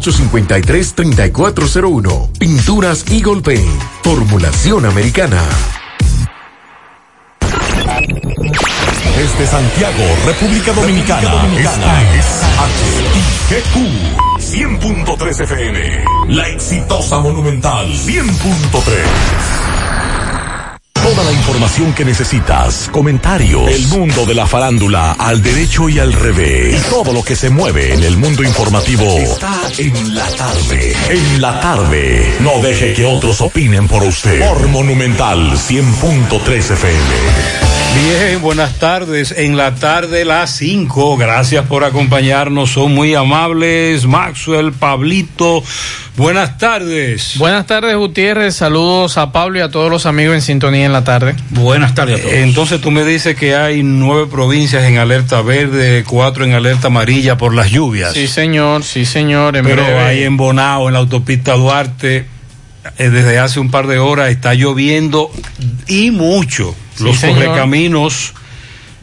809-853-3401. Pinturas Eagle Paint. Formulación americana. Desde Santiago, República Dominicana. Dominicana. Esta es HIGQ 100.3 FM. La exitosa Monumental 100.3. Toda la información que necesitas, comentarios, el mundo de la farándula al derecho y al revés, y todo lo que se mueve en el mundo informativo está en la tarde. En la tarde. No deje que otros opinen por usted. Por Monumental 100.3 FM. Bien, buenas tardes. En la tarde las 5. Gracias por acompañarnos. Son muy amables. Maxwell, Pablito. Buenas tardes. Buenas tardes, Gutiérrez. Saludos a Pablo y a todos los amigos en sintonía en la tarde. Buenas tardes a todos. Entonces tú me dices que hay nueve provincias en alerta verde, cuatro en alerta amarilla por las lluvias. Sí, señor. Sí, señor. En Pero hay en Bonao, en la autopista Duarte, eh, desde hace un par de horas está lloviendo y mucho. Los sí, correcaminos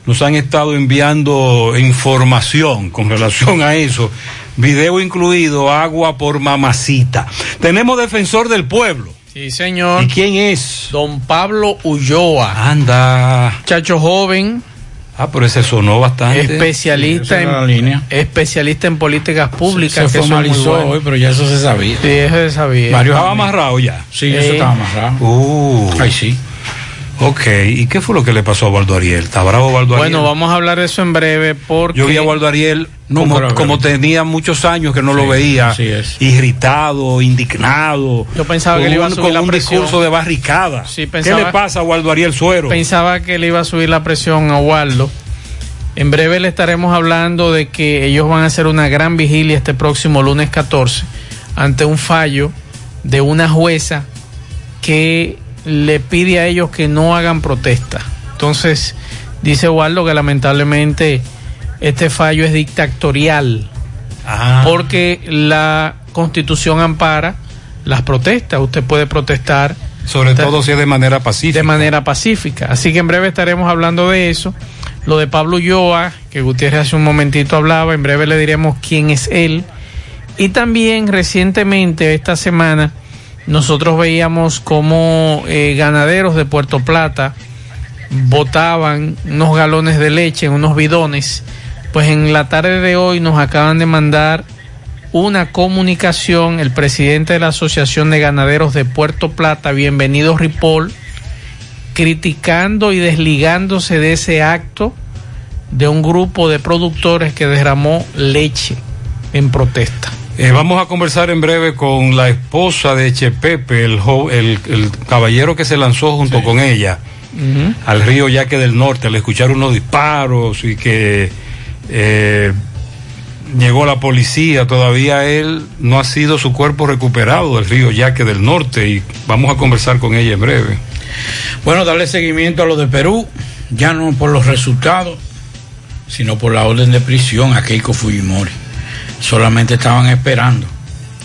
nos han estado enviando información con relación a eso. Video incluido, agua por mamacita. Tenemos defensor del pueblo. Sí, señor. ¿Y quién es? Don Pablo Ulloa. Anda. Chacho joven. Ah, pero ese sonó bastante. Especialista Sí, en la línea. especialista en políticas públicas. Se que muy formalizó bueno. hoy, pero ya eso se sabía. Sí, eso se sabía. Varios Estaba amarrado ya. Sí, Eh. eso estaba amarrado. Uh. Ay, sí. Ok, ¿y qué fue lo que le pasó a Waldo Ariel? ¿Está bravo Waldo Ariel? Bueno, vamos a hablar de eso en breve porque Yo vi a Waldo Ariel Nunca como, tenía muchos años que no lo veía, irritado, indignado. Yo pensaba que le iba a subir con la un presión. discurso de barricada. Sí, ¿Qué le pasa a Waldo Ariel Suero? pensaba que le iba a subir la presión a Waldo. En breve le estaremos hablando de que ellos van a hacer una gran vigilia este próximo lunes 14 ante un fallo de una jueza que le pide a ellos que no hagan protesta. Entonces, dice Waldo que lamentablemente este fallo es dictatorial Ah, porque la constitución ampara las protestas. Usted puede protestar sobre todo si es de manera pacífica. de manera pacífica. Así que en breve estaremos hablando de eso. Lo de Pablo Ulloa, que Gutiérrez hace un momentito hablaba, en breve le diremos quién es él. Y también recientemente, esta semana, nosotros veíamos cómo eh, ganaderos de Puerto Plata botaban unos galones de leche en unos bidones. Pues en la tarde de hoy nos acaban de mandar una comunicación el presidente de la Asociación de Ganaderos de Puerto Plata, bienvenido Ripoll, criticando y desligándose de ese acto de un grupo de productores que derramó leche en protesta. Eh, vamos a conversar en breve con la esposa de Chepepe, el, jo- el, el caballero que se lanzó junto con ella al río Yaque del Norte al escuchar unos disparos y que eh, llegó la policía. Todavía él no ha sido su cuerpo recuperado del río Yaque del Norte y vamos a conversar con ella en breve. Bueno, darle seguimiento a lo de Perú, ya no por los resultados, sino por la orden de prisión a Keiko Fujimori. Solamente estaban esperando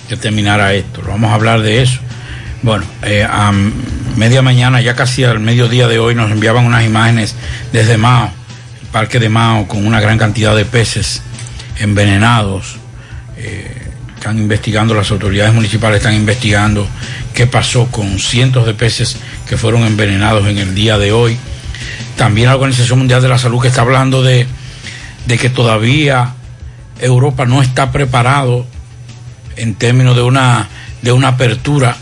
que terminara esto. Vamos a hablar de eso. Bueno, eh, a media mañana, ya casi al mediodía de hoy, nos enviaban unas imágenes desde Mao, el parque de Mao, con una gran cantidad de peces envenenados. Eh, están investigando, las autoridades municipales están investigando qué pasó con cientos de peces que fueron envenenados en el día de hoy. También la Organización Mundial de la Salud que está hablando de, de que todavía Europa no está preparado en términos de una, de una apertura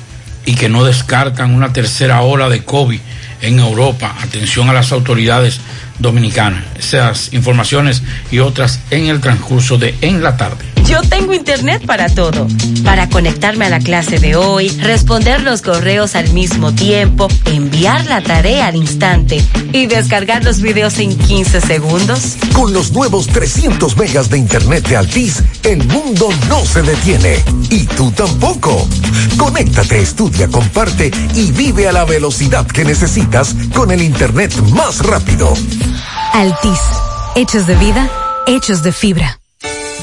y que no descartan una tercera ola de COVID en Europa. Atención a las autoridades dominicanas. Esas informaciones y otras en el transcurso de En la tarde. Yo tengo internet para todo. Para conectarme a la clase de hoy, responder los correos al mismo tiempo, enviar la tarea al instante y descargar los videos en 15 segundos. Con los nuevos 300 megas de internet de Altis, el mundo no se detiene. Y tú tampoco. Conéctate, estudia, comparte y vive a la velocidad que necesitas con el internet más rápido. Altis. Hechos de vida, hechos de fibra.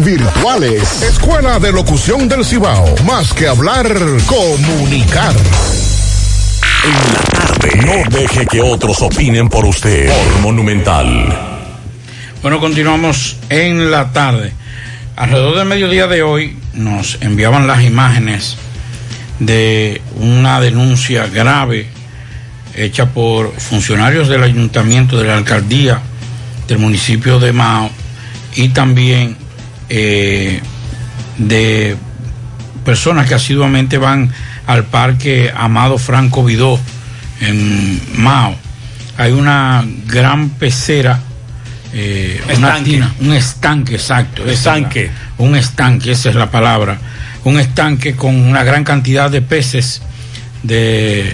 virtuales. Escuela de Locución del Cibao. Más que hablar, comunicar. En la tarde. No deje que otros opinen por usted. Por Monumental. Bueno, continuamos en la tarde. Alrededor del mediodía de hoy nos enviaban las imágenes de una denuncia grave hecha por funcionarios del ayuntamiento, de la alcaldía del municipio de Mao y también eh, de personas que asiduamente van al parque Amado Franco Vidó en Mao. Hay una gran pecera, eh, estanque. un estanque, exacto. Estanque. un estanque, esa es la palabra. Un estanque con una gran cantidad de peces de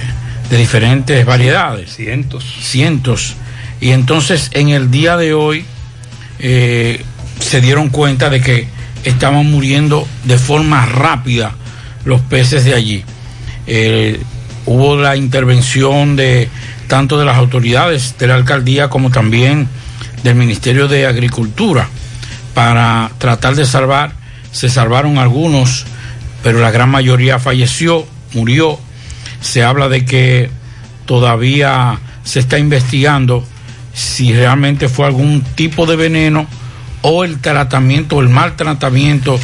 de diferentes variedades. Cientos. Cientos. Y entonces en el día de hoy eh, se dieron cuenta de que estaban muriendo de forma rápida los peces de allí. hubo la intervención de tanto de las autoridades de la alcaldía como también del Ministerio de Agricultura para tratar de salvar. Se salvaron algunos, pero la gran mayoría falleció, murió. Se habla de que todavía se está investigando si realmente fue algún tipo de veneno o el tratamiento, el mal tratamiento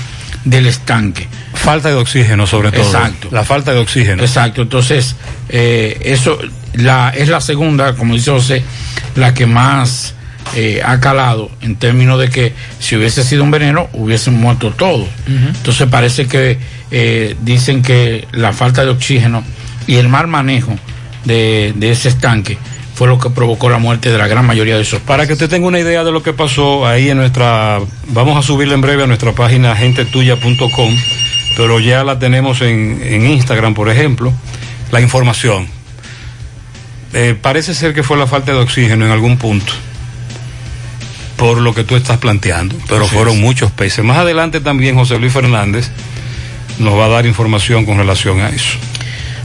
del estanque. Falta de oxígeno sobre todo. Exacto. La falta de oxígeno. Exacto. Entonces, eh, eso la, es la segunda, como dice José, la que más eh, ha calado en términos de que si hubiese sido un veneno, hubiesen muerto todos. Entonces parece que eh, dicen que la falta de oxígeno y el mal manejo de, de ese estanque fue lo que provocó la muerte de la gran mayoría de esos. Para que usted tenga una idea de lo que pasó ahí en nuestra, vamos a subirla en breve a nuestra página gentetuya.com, pero ya la tenemos en, en Instagram, por ejemplo, la información. Eh, parece ser que fue la falta de oxígeno en algún punto, por lo que tú estás planteando, pero Así fueron es. muchos peces. Más adelante también José Luis Fernández nos va a dar información con relación a eso.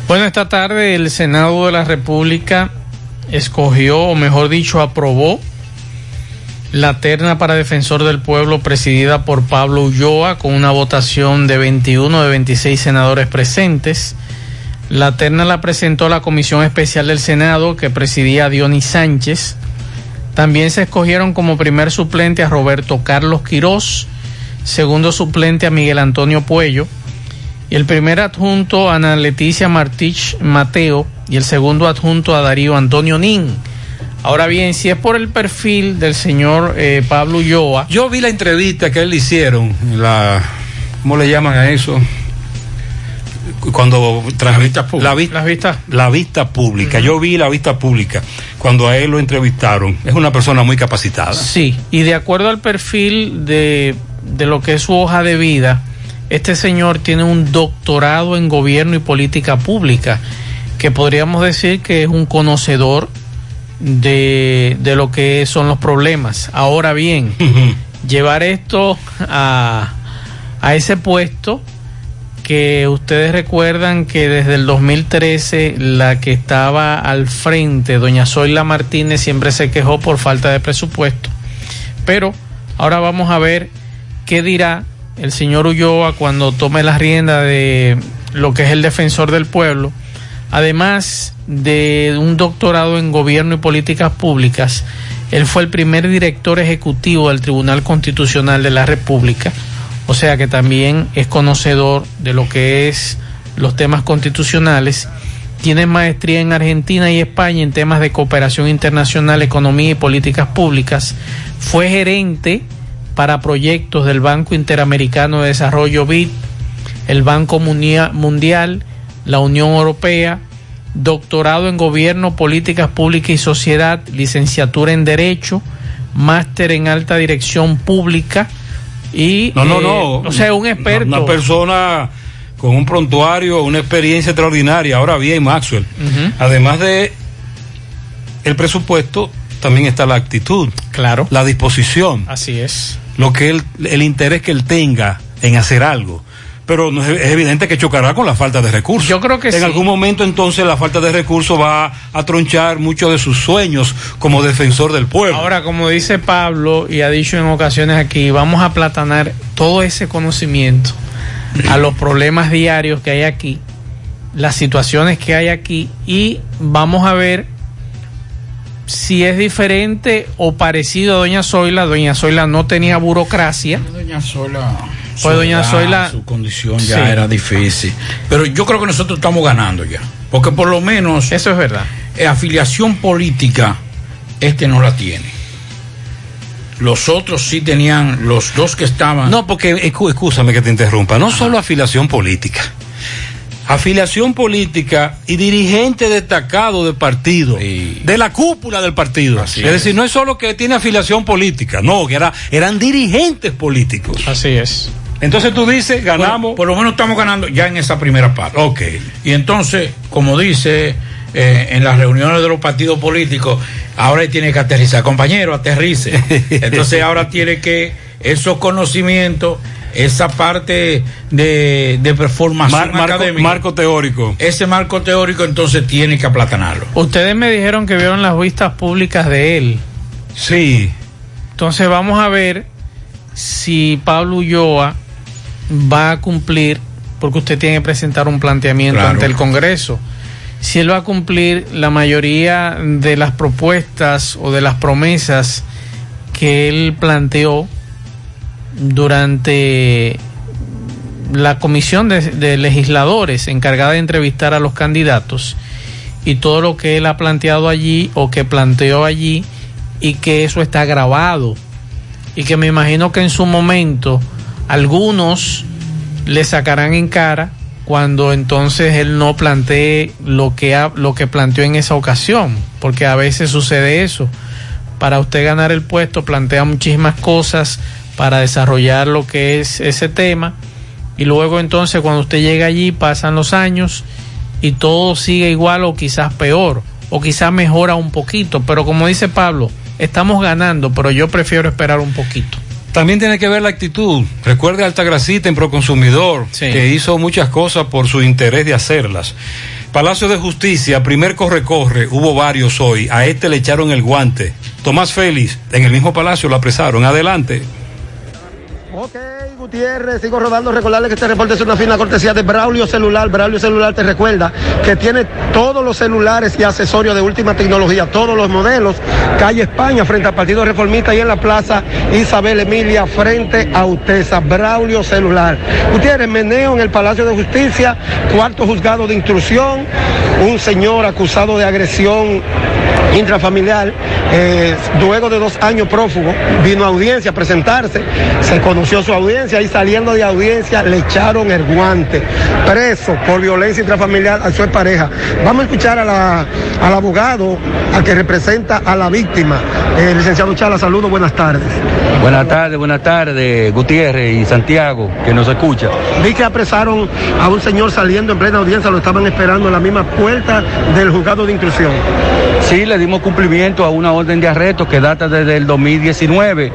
Bueno, esta tarde el Senado de la República escogió, o mejor dicho, aprobó la terna para defensor del pueblo presidida por Pablo Ulloa con una votación de 21 de 26 senadores presentes. La terna la presentó la Comisión Especial del Senado que presidía Dionis Sánchez. También se escogieron como primer suplente a Roberto Carlos Quirós, segundo suplente a Miguel Antonio Puello, y el primer adjunto a Ana Leticia Martich Mateo y el segundo adjunto a Darío Antonio Nin. Ahora bien, si es por el perfil del señor eh, Pablo Ulloa. Yo vi la entrevista que él le hicieron, la, ¿cómo le llaman a eso? Cuando tras- la, vi- Las vistas. la vista pública. Yo vi la vista pública cuando a él lo entrevistaron. Es una persona muy capacitada. Sí, y de acuerdo al perfil de, de lo que es su hoja de vida, este señor tiene un doctorado en gobierno y política pública, que podríamos decir que es un conocedor de, de lo que son los problemas. Ahora bien, llevar esto a, a ese puesto que ustedes recuerdan que desde el 2013 la que estaba al frente, doña Zoila Martínez, siempre se quejó por falta de presupuesto. Pero ahora vamos a ver qué dirá el señor Ulloa cuando tome la rienda de lo que es el defensor del pueblo. Además de un doctorado en gobierno y políticas públicas, él fue el primer director ejecutivo del Tribunal Constitucional de la República, o sea que también es conocedor de lo que es los temas constitucionales. Tiene maestría en Argentina y España en temas de cooperación internacional, economía y políticas públicas. Fue gerente para proyectos del Banco Interamericano de Desarrollo BID, el Banco Mundial, la Unión Europea, doctorado en Gobierno, Políticas Públicas y Sociedad, licenciatura en Derecho, máster en Alta Dirección Pública y... No, no, eh, no. O sea, un experto. Una, persona con un prontuario, una experiencia extraordinaria. Ahora bien, Maxwell, además de el presupuesto, también está la actitud. Claro. La disposición. Así es. Lo que él, el interés que él tenga en hacer algo. Pero no es, es evidente que chocará con la falta de recursos. Yo creo que en sí. algún momento entonces la falta de recursos va a tronchar muchos de sus sueños como defensor del pueblo. Ahora, como dice Pablo y ha dicho en ocasiones aquí, vamos a platanar todo ese conocimiento a los problemas diarios que hay aquí, las situaciones que hay aquí y vamos a ver si es diferente o parecido a Doña Zoila. Doña Zoila no tenía burocracia. Doña Zoila. Pues doña Zoila- Su condición ya Sí. era difícil. Pero yo creo que nosotros estamos ganando ya. Porque por lo menos. Eso es verdad. afiliación política, este no la tiene. Los otros sí tenían, los dos que estaban. No, porque, escú- escúchame que te interrumpa, no solo afiliación política. Afiliación política y dirigente destacado de partido, de la cúpula del partido. Así es, es. decir, no es solo que tiene afiliación política, no, que era, eran dirigentes políticos. Así es. Entonces tú dices, ganamos. Por lo menos estamos ganando ya en esa primera parte. Ok. Y entonces, como dice eh, en las reuniones de los partidos políticos, ahora él tiene que aterrizar. Compañero, aterrice. Entonces ahora tiene que esos conocimientos esa parte de, de performación Mar- marco, académica, marco teórico. ese marco teórico entonces tiene que aplatanarlo. Ustedes me dijeron que vieron las vistas públicas de él. Sí. Entonces vamos a ver si Pablo Ulloa va a cumplir, porque usted tiene que presentar un planteamiento Claro. ante el Congreso. Si él va a cumplir la mayoría de las propuestas o de las promesas que él planteó durante la comisión de, de legisladores encargada de entrevistar a los candidatos y todo lo que él ha planteado allí o que planteó allí y que eso está grabado y que me imagino que en su momento algunos le sacarán en cara cuando entonces él no plantee lo que lo que planteó en esa ocasión, porque a veces sucede eso. Para usted ganar el puesto plantea muchísimas cosas para desarrollar lo que es ese tema y luego entonces cuando usted llega allí pasan los años y todo sigue igual o quizás peor o quizás mejora un poquito, pero como dice Pablo, estamos ganando, pero yo prefiero esperar un poquito. También tiene que ver la actitud. Recuerde a Altagracita en Proconsumidor, que hizo muchas cosas por su interés de hacerlas. Palacio de Justicia, primer corre-corre, hubo varios hoy. A este le echaron el guante. Tomás Félix, en el mismo palacio lo apresaron. Adelante. Ok, Gutiérrez, sigo rodando. Recordarle que este reporte es una fina cortesía de Braulio Celular. Braulio Celular te recuerda que tiene todos los celulares y accesorios de última tecnología, todos los modelos. Calle España, frente al Partido Reformista y en la Plaza Isabel Emilia, frente a Utesa. Braulio Celular. Gutiérrez, meneo en el Palacio de Justicia, cuarto juzgado de instrucción. Un señor acusado de agresión intrafamiliar, eh, luego de dos años prófugo, vino a audiencia a presentarse, se conoció su audiencia y saliendo de audiencia le echaron el guante, preso por violencia intrafamiliar a su pareja. Vamos a escuchar a la- al abogado, al que representa a la víctima, eh, licenciado Chala, saludos, buenas tardes. Buenas tardes, buenas tardes, Gutiérrez y Santiago, que nos escucha. Vi que apresaron a un señor saliendo en plena audiencia, lo estaban esperando en la misma puerta del juzgado de instrucción. Sí, le cumplimiento a una orden de arresto que data desde el 2019,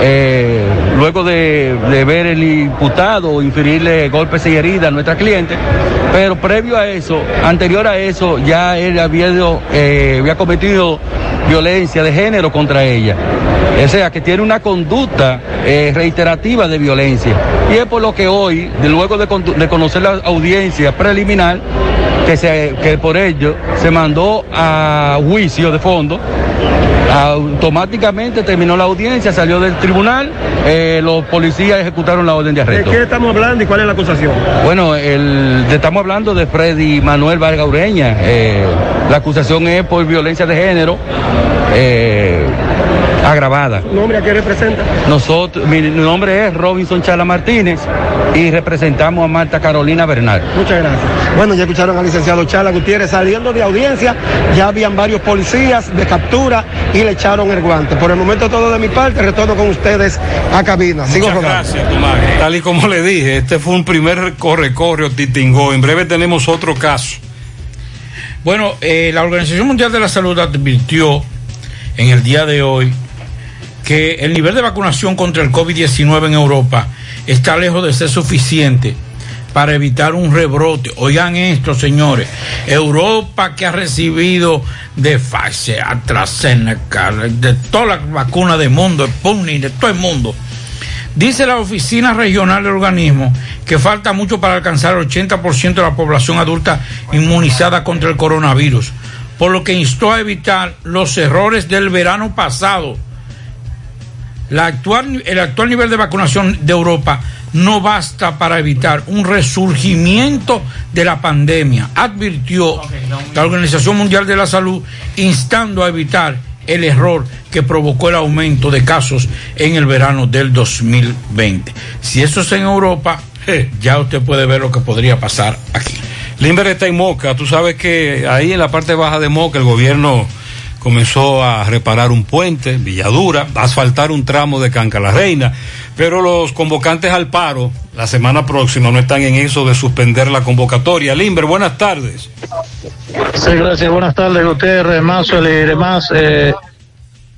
eh, luego de, ver el imputado inferirle golpes y heridas a nuestra cliente, pero previo a eso, anterior a eso, ya él había, eh, había cometido violencia de género contra ella. O sea, que tiene una conducta eh, reiterativa de violencia. Y es por lo que hoy, luego de, de conocer la audiencia preliminar, que, se, que por ello se mandó a juicio de fondo. Automáticamente terminó la audiencia, salió del tribunal, eh, los policías ejecutaron la orden de ¿De arresto. qué estamos hablando y cuál es la acusación? Bueno, el, estamos hablando de Freddy Manuel Vargas Ureña. eh, la acusación es por violencia de género eh, agravada. ¿Nombre a qué representa? Nosotros, mi nombre es Robinson Chala Martínez y representamos a Marta Carolina Bernal. Muchas gracias. Bueno, ya escucharon al licenciado Chala Gutiérrez saliendo de audiencia, ya habían varios policías de captura y le echaron el guante. Por el momento todo de mi parte, retorno con ustedes a cabina. Sigo Muchas rodando. gracias, Tomás. Tal y como le dije, este fue un primer corre-corre o titingó. En breve tenemos otro caso. Bueno, eh, la Organización Mundial de la Salud advirtió en el día de hoy que el nivel de vacunación contra el COVID-19 en Europa está lejos de ser suficiente para evitar un rebrote. Oigan esto, señores. Europa que ha recibido de Pfizer, AstraZeneca, de todas las vacunas del mundo, Sputnik, de todo el mundo. Dice la Oficina Regional del Organismo que falta mucho para alcanzar el 80% de la población adulta inmunizada contra el coronavirus, por lo que instó a evitar los errores del verano pasado. La actual, el actual nivel de vacunación de Europa no basta para evitar un resurgimiento de la pandemia, advirtió la Organización Mundial de la Salud, instando a evitar el error que provocó el aumento de casos en el verano del 2020. Si eso es en Europa, eh, ya usted puede ver lo que podría pasar aquí. Limber está en Moca. Tú sabes que ahí en la parte baja de Moca el gobierno comenzó a reparar un puente, Villadura, a asfaltar un tramo de Canca la Reina, pero los convocantes al paro la semana próxima no están en eso de suspender la convocatoria. Limber, buenas tardes. Sí, gracias. Buenas tardes, Gutiérrez, Mazo y demás. Eh,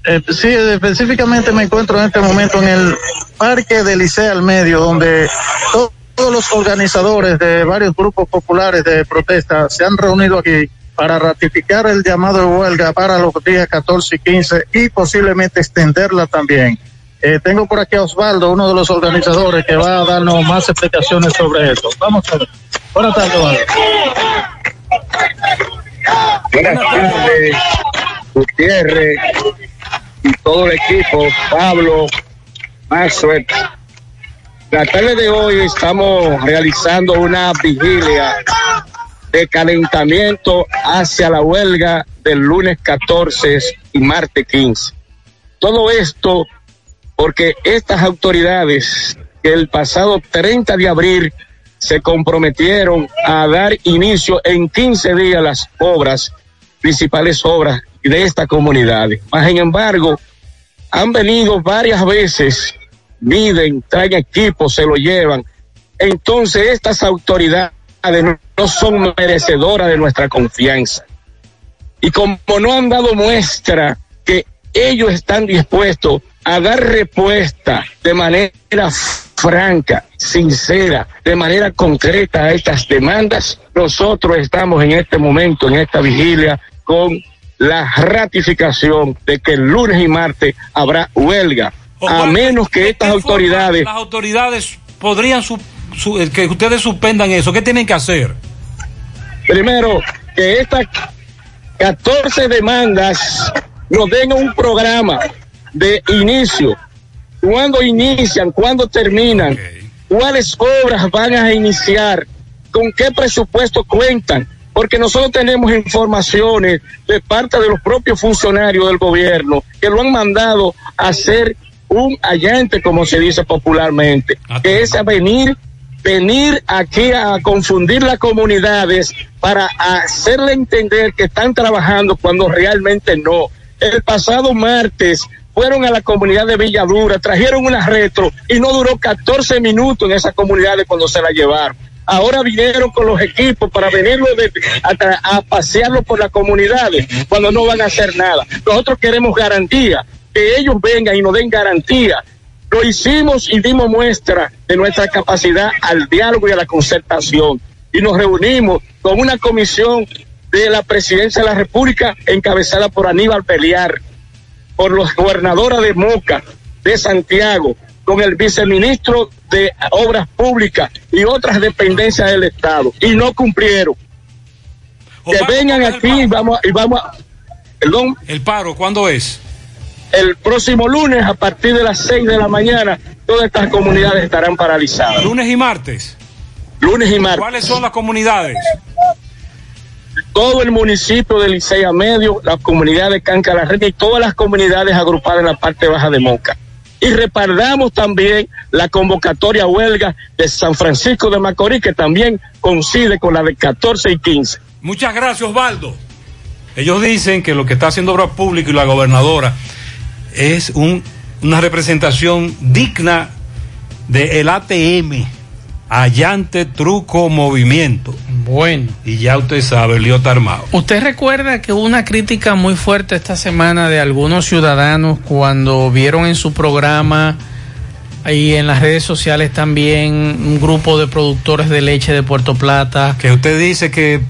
Eh, sí, específicamente me encuentro en este momento en el Parque de Licea al Medio, donde to- todos los organizadores de varios grupos populares de protesta se han reunido aquí para ratificar el llamado de huelga para los días 14 y 15 y posiblemente extenderla también. Eh, tengo por aquí a Osvaldo, uno de los organizadores, que va a darnos más explicaciones sobre esto. Vamos a ver. Buenas tardes, Osvaldo. Buenas tardes, Gutiérrez y todo el equipo, Pablo, Maxwell. La tarde de hoy estamos realizando una vigilia de calentamiento hacia la huelga del lunes 14 y martes 15. Todo esto porque estas autoridades que el pasado 30 de abril se comprometieron a dar inicio en 15 días las obras, principales obras de esta comunidad. Mas, sin embargo, han venido varias veces, miden, traen equipos, se lo llevan. Entonces, estas autoridades no son merecedoras de nuestra confianza. Y como no han dado muestra que ellos están dispuestos a dar respuesta de manera franca, sincera, de manera concreta a estas demandas, nosotros estamos en este momento, en esta vigilia, con la ratificación de que el lunes y martes habrá huelga, a menos que estas autoridades Las autoridades podrían su- su- que ustedes suspendan eso. ¿Qué tienen que hacer? Primero, que estas 14 demandas nos den un programa de inicio. ¿Cuándo inician? ¿Cuándo terminan? ¿Cuáles obras van a iniciar? ¿Con qué presupuesto cuentan? Porque nosotros tenemos informaciones de parte de los propios funcionarios del gobierno que lo han mandado a hacer un allante, como se dice popularmente, que es a venir venir aquí a confundir las comunidades para hacerle entender que están trabajando cuando realmente no. El pasado martes fueron a la comunidad de Villadura, trajeron una retro y no duró 14 minutos en esa comunidad cuando se la llevaron. Ahora vinieron con los equipos para venirlo a, a pasearlo por las comunidades cuando no van a hacer nada. Nosotros queremos garantía, que ellos vengan y nos den garantía lo hicimos y dimos muestra de nuestra capacidad al diálogo y a la concertación. Y nos reunimos con una comisión de la presidencia de la República encabezada por Aníbal Peliar, por los gobernadores de Moca, de Santiago, con el viceministro de Obras Públicas y otras dependencias del Estado. Y no cumplieron. Que vengan aquí y vamos, a- y vamos a... Perdón. ¿El paro cuándo es? El próximo lunes a partir de las 6 de la mañana todas estas comunidades estarán paralizadas. Lunes y martes. Lunes y martes. ¿Cuáles son las comunidades? Todo el municipio de Licea Medio, la comunidad de Cancalarreta y todas las comunidades agrupadas en la parte baja de Moca. Y respaldamos también la convocatoria a huelga de San Francisco de Macorís, que también coincide con la de 14 y 15. Muchas gracias, Osvaldo. Ellos dicen que lo que está haciendo Obras Públicas y la gobernadora es un- una representación digna del ATM, Allante Truco Movimiento. Bueno. Y ya usted sabe, el lío está armado. Usted recuerda que hubo una crítica muy fuerte esta semana de algunos ciudadanos cuando vieron en su programa y en las redes sociales también un grupo de productores de leche de Puerto Plata. Que usted dice que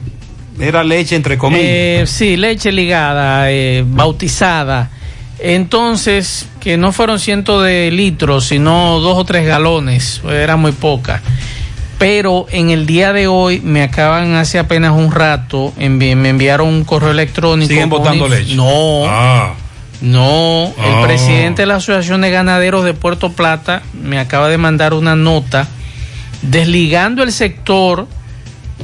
era leche entre comillas. Eh, sí, leche ligada, eh, bautizada. Entonces, que no fueron cientos de litros, sino dos o tres galones, era muy poca. Pero en el día de hoy, me acaban hace apenas un rato, envi- me enviaron un correo electrónico. ¿Siguen inf- leche? No. Ah. No, el Ah. presidente de la Asociación de Ganaderos de Puerto Plata me acaba de mandar una nota desligando el sector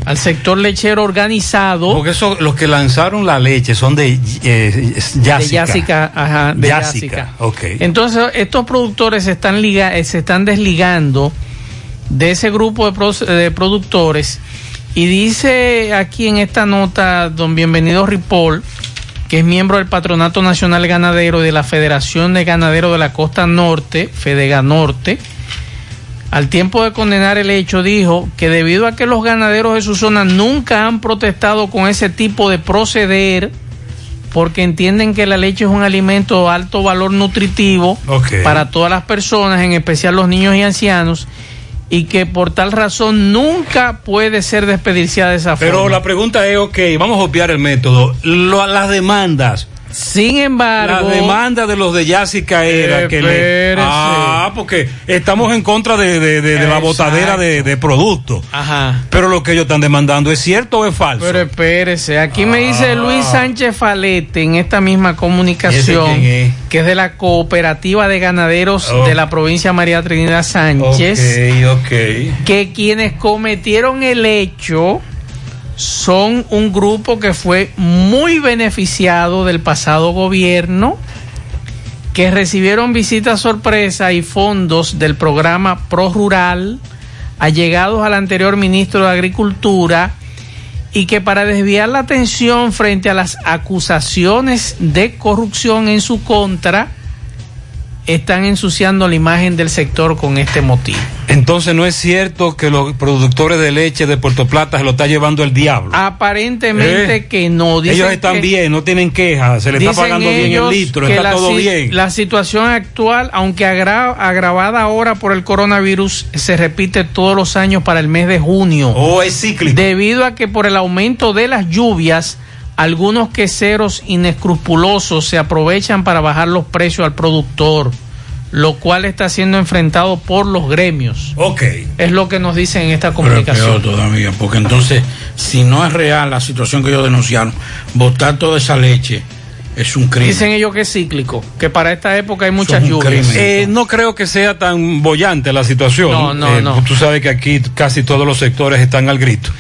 al sector lechero organizado. Porque eso, los que lanzaron la leche son de eh, Yásica. De Yásica, ajá, de Yásica, Yásica. ok. Entonces, estos productores se están, liga, eh, se están desligando de ese grupo de, pro- de productores. Y dice aquí en esta nota, don Bienvenido Ripoll, que es miembro del Patronato Nacional Ganadero y de la Federación de Ganaderos de la Costa Norte, Fedega Norte, al tiempo de condenar el hecho, dijo que debido a que los ganaderos de su zona nunca han protestado con ese tipo de proceder, porque entienden que la leche es un alimento de alto valor nutritivo para todas las personas, en especial los niños y ancianos, y que por tal razón nunca puede ser desperdiciada de esa Pero forma. la pregunta es, ok, vamos a obviar el método. Lo- las demandas. Sin embargo... Las demandas de los de Yásica era que le... Ah, porque estamos en contra de, de- de- de la botadera de, de productos. Ajá. Pero lo que ellos están demandando, ¿es cierto o es falso? Pero espérese, aquí me Ah. dice Luis Sánchez Falete en esta misma comunicación, que es de la cooperativa de ganaderos Oh. de la provincia María Trinidad Sánchez, Ok, ok. que quienes cometieron el hecho son un grupo que fue muy beneficiado del pasado gobierno, que recibieron visitas sorpresa y fondos del programa Pro Rural, allegados al anterior ministro de Agricultura, y que para desviar la atención frente a las acusaciones de corrupción en su contra, están ensuciando la imagen del sector con este motivo. Entonces no es cierto que los productores de leche de Puerto Plata se lo está llevando el diablo. Aparentemente Eh, que no. Dicen ellos están que- bien, no tienen quejas, se le está pagando bien el litro, está la todo bien. La situación actual, aunque agra- agravada ahora por el coronavirus, se repite todos los años para el mes de junio. Oh, es cíclico. Debido a que por el aumento de las lluvias, algunos queseros inescrupulosos se aprovechan para bajar los precios al productor, lo cual está siendo enfrentado por los gremios. Ok. Es lo que nos dicen en esta Pero comunicación. todavía, porque entonces, si no es real la situación que ellos denunciaron, botar toda esa leche es un crimen. Dicen ellos que es cíclico, que para esta época hay muchas lluvias. crimen. Eh, no creo que sea tan bollante la situación. No, no, Eh, no. Tú sabes que aquí casi todos los sectores están al grito.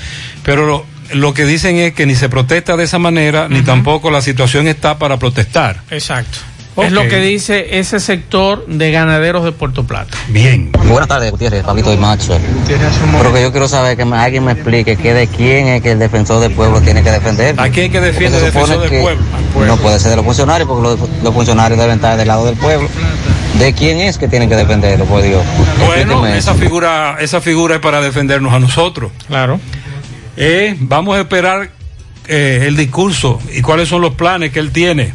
Pero lo, que dicen es que ni se protesta de esa manera, ni tampoco la situación está para protestar. Exacto. Es lo que dice ese sector de ganaderos de Puerto Plata. Bien. Buenas tardes, Gutiérrez, Pablito y Macho. Pero que yo quiero saber que alguien me explique que de quién es que el defensor del pueblo tiene que defender. ¿A quién que defiende el defensor del que pueblo? No puede ser de los funcionarios porque los, los funcionarios deben estar del lado del pueblo. ¿De quién es que tienen que defenderlo, por Dios? Bueno, Explíqueme esa eso. figura, esa figura es para defendernos a nosotros. Claro. Eh, vamos a esperar eh, el discurso y cuáles son los planes que él tiene.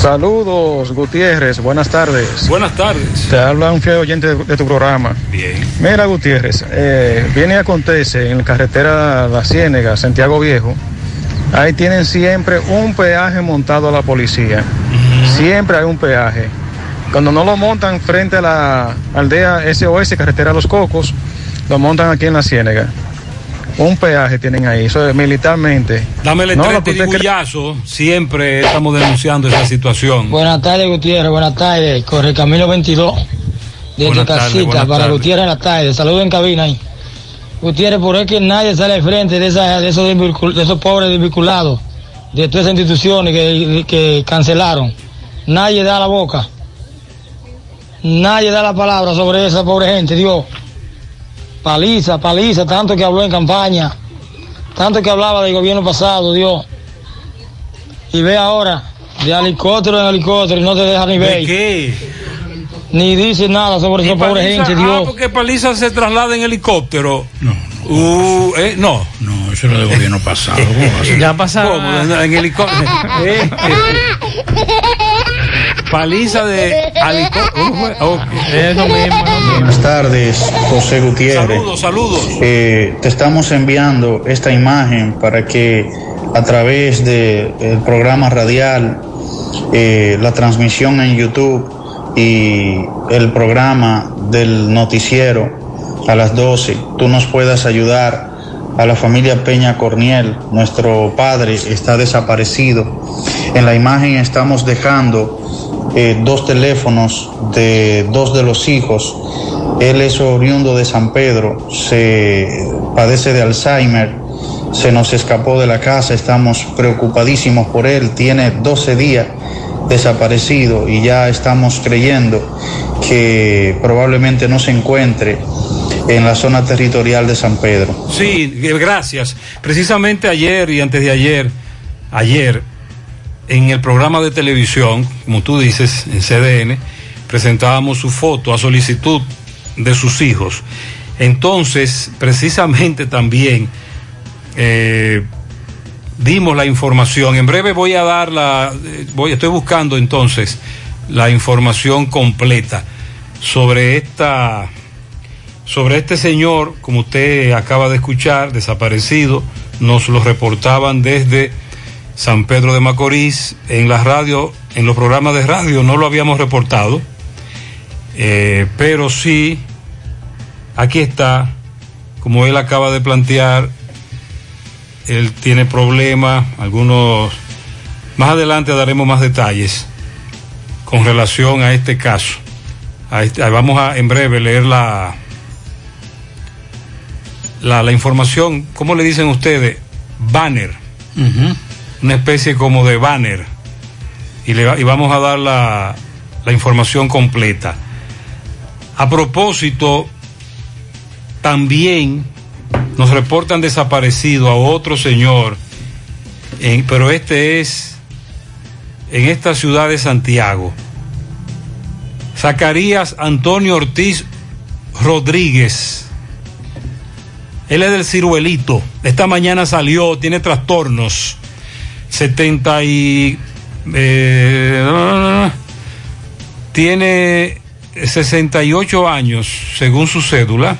Saludos, Gutiérrez. Buenas tardes. Buenas tardes. Te habla un fiel oyente de, de tu programa. Bien. Mira, Gutiérrez, eh, viene y acontece en la carretera La Ciénega, Santiago Viejo. Ahí tienen siempre un peaje montado a la policía. Siempre hay un peaje. Cuando no lo montan frente a la aldea SOS, carretera Los Cocos, lo montan aquí en La Ciénega. Un peaje tienen ahí, eso es militarmente. Dame el No, cree- tiribullazo. Siempre estamos denunciando esa situación. Buenas tardes, Gutiérrez. Buenas tardes. Corre Camilo 22. De Buenas tu tardes, casita para. Gutiérrez en la tarde. Saludos en cabina ahí. Gutiérrez, por eso es que nadie sale al frente de, esa, de, esos, desvincul- de esos pobres desvinculados, de todas esas instituciones que, que cancelaron. Nadie da la boca. Nadie da la palabra sobre esa pobre gente, Dios. Paliza, paliza, tanto que habló en campaña, tanto que hablaba del gobierno pasado, Dios. Y ve ahora, de helicóptero en helicóptero y no te deja ni ver. ¿De qué? Ni dice nada sobre esa pobre gente, Ah, Dios. porque Paliza se traslada en helicóptero. No. Uh, eh, no. No, eso era del gobierno pasado. ¿Cómo va a ser? Ya pasaba. ¿Cómo? En, en helicóptero. Paliza de lo mismo. Buenas tardes, José Gutiérrez. Saludos, saludos. Eh, te estamos enviando esta imagen para que a través del programa radial, eh, la transmisión en YouTube y el programa del noticiero a las 12, tú nos puedas ayudar a la familia Peña Corniel. Nuestro padre está desaparecido. En la imagen estamos dejando eh, dos teléfonos de dos de los hijos. Él es oriundo de San Pedro, se padece de Alzheimer, se nos escapó de la casa, estamos preocupadísimos por él, tiene 12 días desaparecido y ya estamos creyendo que probablemente no se encuentre en la zona territorial de San Pedro. Sí, eh, gracias. Precisamente ayer y antes de ayer, ayer, en el programa de televisión, como tú dices, en CDN, presentábamos su foto a solicitud de sus hijos. Entonces, precisamente también, eh, dimos la información. En breve voy a dar la, eh, voy, estoy buscando entonces la información completa sobre esta, sobre este señor, como usted acaba de escuchar, desaparecido. Nos lo reportaban desde San Pedro de Macorís en la radio, en los programas de radio no lo habíamos reportado, eh, pero sí, aquí está, como él acaba de plantear, él tiene problemas, algunos... Más adelante daremos más detalles con relación a este caso. Vamos a en breve leer la, la, la información, ¿cómo le dicen ustedes? Banner. Una especie como de banner. Y, le, y vamos a dar la, la información completa. A propósito, también nos reportan desaparecido a otro señor, pero este es en esta ciudad de Santiago. Zacarías Antonio Ortiz Rodríguez. Él es del ciruelito. Esta mañana salió, tiene trastornos. 70 y... eh, tiene 68 años, según su cédula.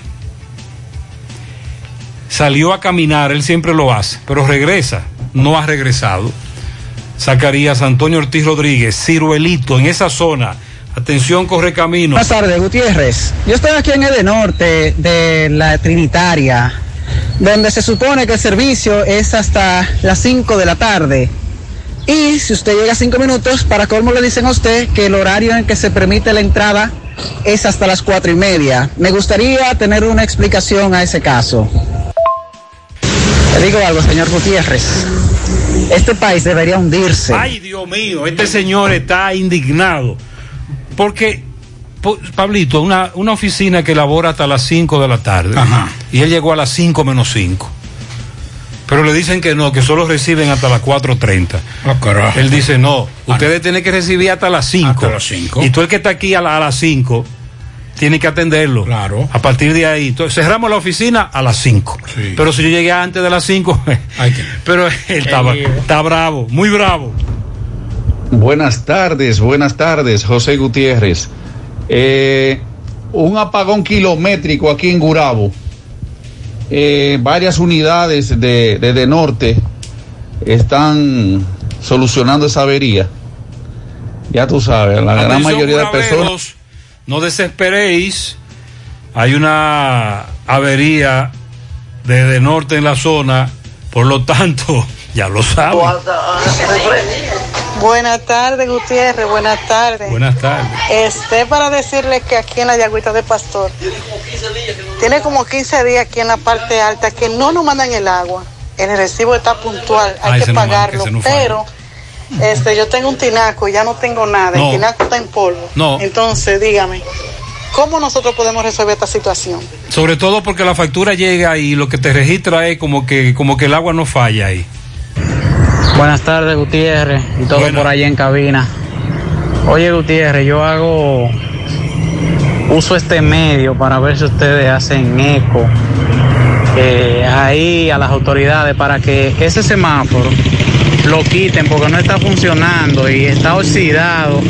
Salió a caminar, él siempre lo hace, pero regresa, no ha regresado. Zacarías Antonio Ortiz Rodríguez, ciruelito, en esa zona. Atención, corre camino. Buenas tardes, Gutiérrez. Yo estoy aquí en el norte de la Trinitaria, donde se supone que el servicio es hasta las 5 de la tarde. Y si usted llega a 5 minutos, para colmo le dicen a usted que el horario en que se permite la entrada es hasta las cuatro y media. Me gustaría tener una explicación a ese caso. Le digo algo, señor Gutiérrez. Este país debería hundirse. Ay, Dios mío, este señor está indignado. Porque, po- Pablito, una, una oficina que labora hasta las 5 de la tarde. Y él llegó a las 5 menos 5. Pero le dicen que no, que solo reciben hasta las 4.30. Él dice, no, ustedes tienen que recibir hasta las 5. Hasta las cinco. Y tú el que está aquí a, la- a las 5, tiene que atenderlo. Claro. A partir de ahí. Entonces, cerramos la oficina a las 5. Pero si yo llegué antes de las 5, pero él está, está bravo, muy bravo. Buenas tardes, buenas tardes, José Gutiérrez. Eh, un apagón kilométrico aquí en Gurabo. Eh, varias unidades de, de, de norte están solucionando esa avería. Ya tú sabes, la gran mayoría de personas. No desesperéis. Hay una avería desde norte en la zona. Por lo tanto, ya lo saben. Buenas tardes, Gutiérrez, buenas tardes. Buenas tardes. Este, para decirles que aquí en la Yagüita de Pastor, tiene como 15 días aquí en la parte alta que no nos mandan el agua. El recibo está puntual, hay Ah, que no pagarlo, no pero este, yo tengo un tinaco y ya no tengo nada, No. el tinaco está en polvo. No. Entonces, dígame, ¿cómo nosotros podemos resolver esta situación? Sobre todo porque la factura llega y lo que te registra es como que, como que el agua no falla ahí. Buenas tardes, Gutiérrez, y todo por allá en cabina. Oye, Gutiérrez, yo hago uso este medio para ver si ustedes hacen eco eh, ahí a las autoridades para que ese semáforo lo quiten porque no está funcionando y está oxidado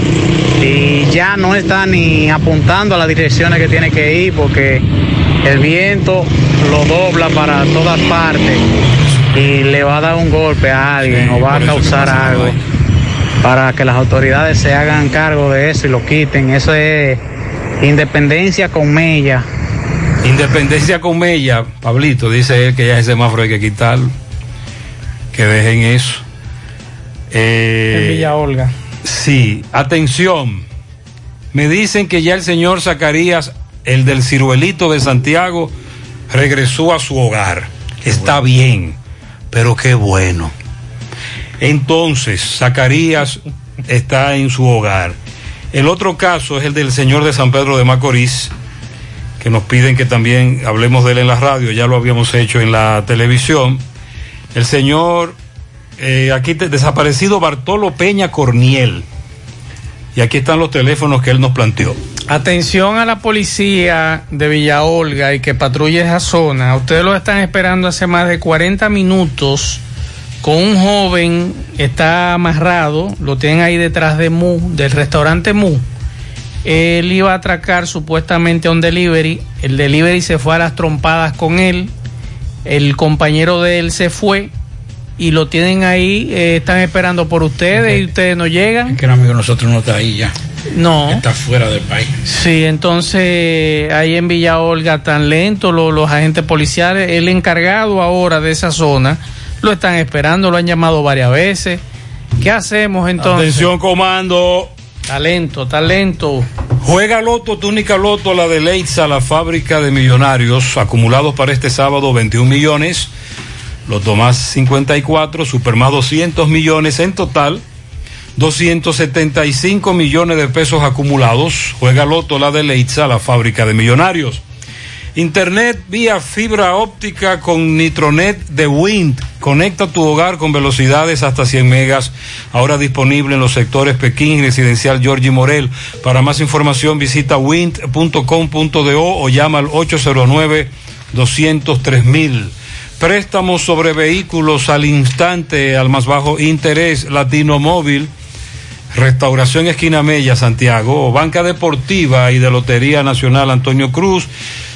y ya no está ni apuntando a las direcciones que tiene que ir porque el viento lo dobla para todas partes y le va a dar un golpe a alguien o va a causar algo para que las autoridades se hagan cargo de eso y lo quiten. Eso es independencia con mella. Independencia con Mella, Pablito, dice él que ya ese semáforo hay que quitarlo. Que dejen eso. Eh, En Villa Olga. Sí, atención. Me dicen que ya el señor Zacarías, el del ciruelito de Santiago, regresó a su hogar. Está bien, pero qué bueno. Entonces, Zacarías está en su hogar. El otro caso es el del señor de San Pedro de Macorís, que nos piden que también hablemos de él en la radio, ya lo habíamos hecho en la televisión. El señor, eh, aquí desaparecido Bartolo Peña Corniel. Y aquí están los teléfonos que él nos planteó. Atención a la policía de Villa Olga y que patrulle esa zona. Ustedes lo están esperando hace más de 40 minutos con un joven, está amarrado, lo tienen ahí detrás de Mu, del restaurante Mu. Él iba a atracar supuestamente a un delivery, el delivery se fue a las trompadas con él, el compañero de él se fue y lo tienen ahí, eh, están esperando por ustedes y ustedes no llegan. Es que el amigo nosotros no está ahí ya. No. Está fuera del país. Sí, entonces ahí en Villa Olga tan lento lo- los agentes policiales, el encargado ahora de esa zona, lo están esperando, lo han llamado varias veces. ¿Qué hacemos entonces? Atención, comando. Talento, talento. Juega Loto, túnica Loto, la de Leitza, la fábrica de millonarios, acumulados para este sábado 21 millones, Loto más 54, Super más 200 millones en total, 275 millones de pesos acumulados. Juega Loto, la de Leitza, la fábrica de millonarios. Internet vía fibra óptica con Nitronet de Wind. Conecta tu hogar con velocidades hasta 100 megas. Ahora disponible en los sectores Pekín y Residencial Georgie Morel. Para más información visita wind.com.do o llama al 809-203 Préstamos sobre vehículos al instante, al más bajo interés, Latino Móvil. Restauración Esquina Mella, Santiago, Banca Deportiva y de Lotería Nacional Antonio Cruz.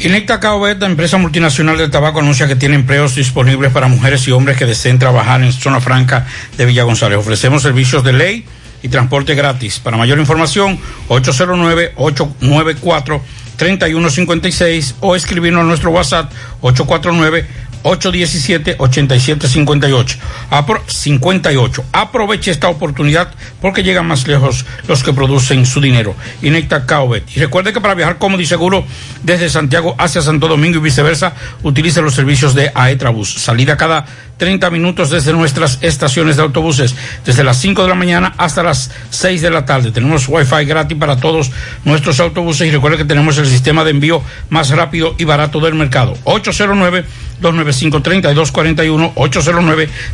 Inecta Caobet, empresa multinacional del tabaco, anuncia que tiene empleos disponibles para mujeres y hombres que deseen trabajar en zona franca de Villa González. Ofrecemos servicios de ley y transporte gratis. Para mayor información, 809-894-3156 o escribirnos a nuestro WhatsApp 849 817-8758. Apro 58. Aproveche esta oportunidad porque llegan más lejos los que producen su dinero. Inecta Caobet. Y recuerde que para viajar cómodo y seguro desde Santiago hacia Santo Domingo y viceversa, utilice los servicios de Aetrabús. Salida cada 30 minutos desde nuestras estaciones de autobuses, desde las 5 de la mañana hasta las 6 de la tarde. Tenemos Wi-Fi gratis para todos nuestros autobuses y recuerde que tenemos el sistema de envío más rápido y barato del mercado. 809 295-3241,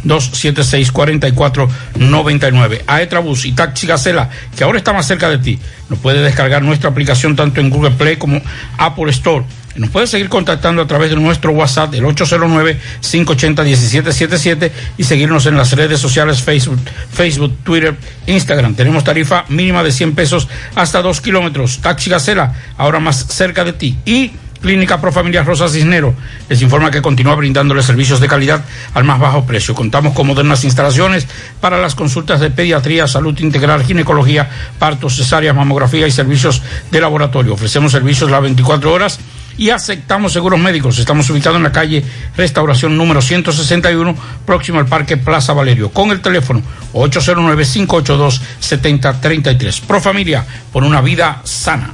809-276-4499. Aetrabús y Taxi Gacela, que ahora está más cerca de ti. Nos puede descargar nuestra aplicación tanto en Google Play como Apple Store. Nos puede seguir contactando a través de nuestro WhatsApp, el 809-580-1777 y seguirnos en las redes sociales Facebook, Facebook, Twitter, Instagram. Tenemos tarifa mínima de 100 pesos hasta 2 kilómetros. Taxi Gacela, ahora más cerca de ti. Y Clínica Profamiliar Rosa Cisnero les informa que continúa brindándole servicios de calidad al más bajo precio. Contamos con modernas instalaciones para las consultas de pediatría, salud integral, ginecología, partos, cesáreas, mamografía y servicios de laboratorio. Ofrecemos servicios las 24 horas y aceptamos seguros médicos. Estamos ubicados en la calle Restauración número 161, próximo al Parque Plaza Valerio, con el teléfono 809-582-7033. Profamilia, por una vida sana.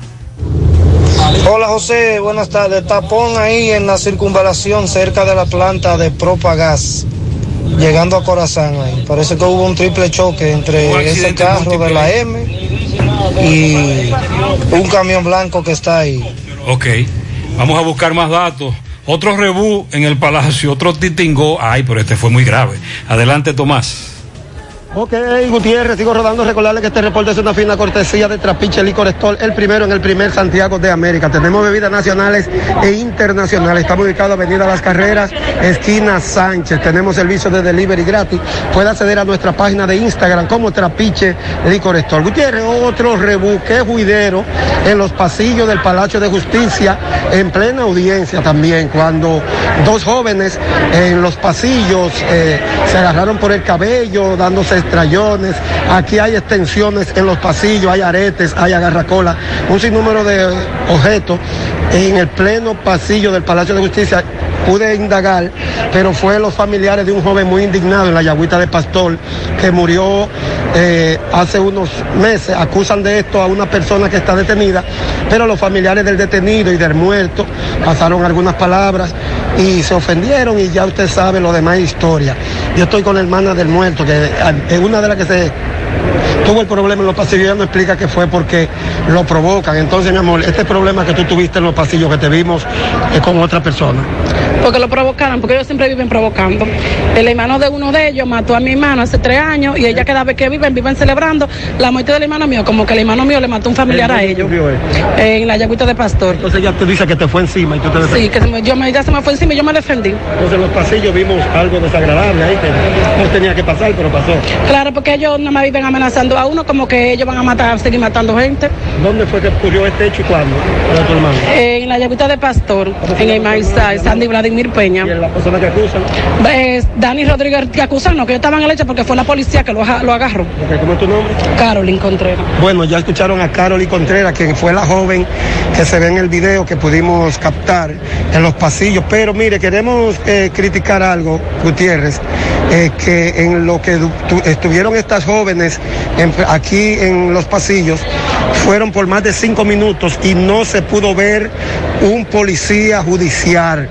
Hola José, buenas tardes. Tapón ahí en la circunvalación cerca de la planta de Propagas, llegando a Corazán. Ahí. Parece que hubo un triple choque entre ese carro de la M y un camión blanco que está ahí. Ok, vamos a buscar más datos. Otro rebú en el Palacio, otro titingó. Ay, pero este fue muy grave. Adelante, Tomás. Ok, Gutiérrez, sigo rodando. Recordarle que este reporte es una fina cortesía de Trapiche Licor el primero en el primer Santiago de América. Tenemos bebidas nacionales e internacionales. Estamos ubicados Avenida Las Carreras, esquina Sánchez. Tenemos servicio de delivery gratis. Puede acceder a nuestra página de Instagram como Trapiche Licor Store. Gutiérrez, otro rebuque juidero en los pasillos del Palacio de Justicia, en plena audiencia también, cuando dos jóvenes en los pasillos eh, se agarraron por el cabello, dándose estrellones, aquí hay extensiones en los pasillos, hay aretes, hay agarracola, un sinnúmero de objetos en el pleno pasillo del Palacio de Justicia. Pude indagar, pero fue los familiares de un joven muy indignado en la Yagüita de Pastor que murió eh, hace unos meses. Acusan de esto a una persona que está detenida, pero los familiares del detenido y del muerto pasaron algunas palabras y se ofendieron y ya usted sabe lo demás historia. Yo estoy con la hermana del muerto, que es una de las que se tuvo el problema en los pasillos, ella no explica que fue porque lo provocan. Entonces, mi amor, este problema que tú tuviste en los pasillos que te vimos es con otra persona. Porque lo provocaron, porque ellos siempre viven provocando. El hermano de uno de ellos mató a mi hermano hace tres años y ella cada vez que viven, viven celebrando la muerte del hermano mío, como que el hermano mío le mató un familiar a ellos. En la yagüita de pastor. Entonces ella te dice que te fue encima y tú te Sí, que se me- yo me, ella se me fue encima y yo me defendí. Entonces en los pasillos vimos algo desagradable ahí que no tenía que pasar, pero pasó. Claro, porque ellos no me viven amenazando a uno, como que ellos van a matar, seguir matando gente. ¿Dónde fue que ocurrió este hecho y cuándo? Hermano. En la yagüita de pastor, en el Maizal, Sandy Vladimir Peña. ¿Y la persona que acusan? Es Dani Rodríguez que acusan, no, que ellos estaban en el hecho porque fue la policía que lo, agarró. Ok, ¿Cómo es tu nombre? Carolyn Contreras. Bueno, ya escucharon a Carol y Contreras, quien fue la joven que se ve en el video que pudimos captar en los pasillos. Pero mire, queremos eh, criticar algo, Gutiérrez, eh, que en lo que tu- estuvieron estas jóvenes en- aquí en los pasillos fueron por más de cinco minutos y no se pudo ver un policía judicial.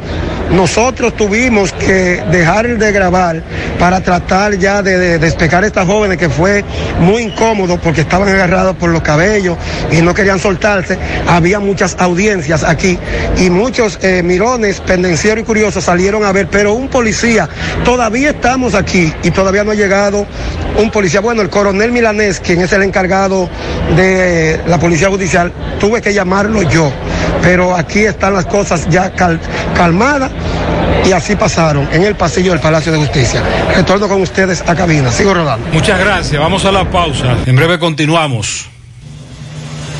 Nosotros tuvimos que dejar de grabar para tratar ya de, de despejar a estas jóvenes que fue muy incómodo porque estaban agarrados por los cabellos y no querían soltarse. Había muchas audiencias aquí y muchos eh, mirones, pendencieros y curiosos salieron a ver, pero un policía, todavía estamos aquí y todavía no ha llegado un policía. Bueno, el coronel Milanés, quien es el encargado de la policía judicial, tuve que llamarlo yo, pero aquí están las cosas ya cal- calmadas y así pasaron en el pasillo del Palacio de Justicia. Retorno con ustedes a cabina. Sigo rodando. Muchas gracias. Vamos a la pausa. En breve continuamos.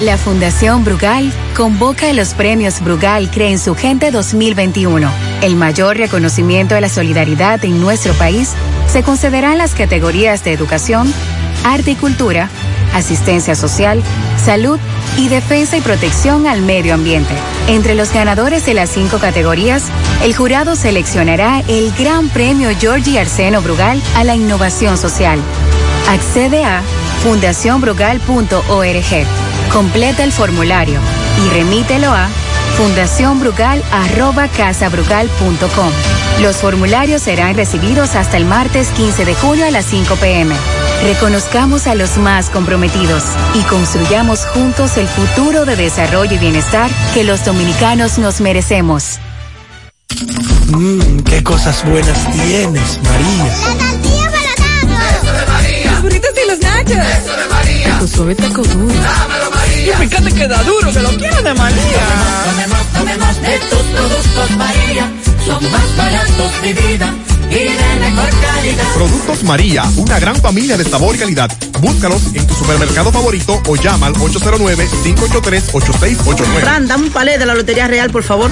La Fundación Brugal convoca a los premios Brugal Cree en su Gente 2021. El mayor reconocimiento de la solidaridad en nuestro país se concederá en las categorías de educación, arte y cultura, asistencia social, salud y defensa y protección al medio ambiente. Entre los ganadores de las cinco categorías, el jurado seleccionará el Gran Premio Georgie Arseno Brugal a la innovación social. Accede a fundacionbrugal.org. Completa el formulario y remítelo a fundacionbrugal.casabrugal.com. Los formularios serán recibidos hasta el martes 15 de junio a las 5 pm. Reconozcamos a los más comprometidos y construyamos juntos el futuro de desarrollo y bienestar que los dominicanos nos merecemos. Mmm, qué cosas buenas tienes, María. Los burritos y los nachos. Eso de María. Tu suave taco duro. Dámelo, María. Y fíjate que da duro, que lo quiero de María. Tomemos, tomemos de tus productos María. Son más baratos de vida y de mejor calidad. Productos María, una gran familia de sabor y calidad. Búscalos en tu supermercado favorito o llama al 809-583-8689. Fran, dame un palé de la Lotería Real, por favor.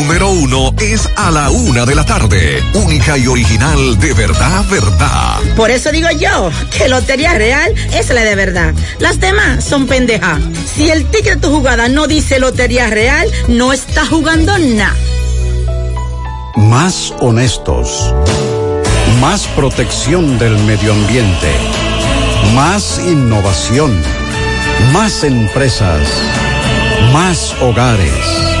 número uno, es a la una de la tarde. Única y original de verdad, verdad. Por eso digo yo que Lotería Real es la de verdad. Las demás son pendejas. Si el ticket de tu jugada no dice Lotería Real, no está jugando nada. Más honestos. Más protección del medio ambiente. Más innovación. Más empresas. Más hogares.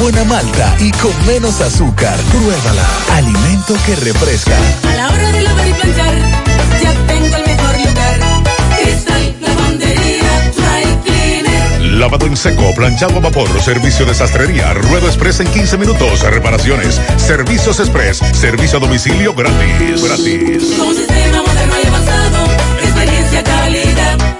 Buena malta y con menos azúcar. Pruébala. Alimento que refresca. A la hora de lavar y planchar, ya tengo el mejor lugar. Cristal Lavandería Dry Cleaner. Lavado en seco, planchado a vapor, servicio de sastrería, ruedo express en 15 minutos, reparaciones, servicios express, servicio a domicilio gratis. Gratis. Con un sistema moderno y avanzado, experiencia, calidad.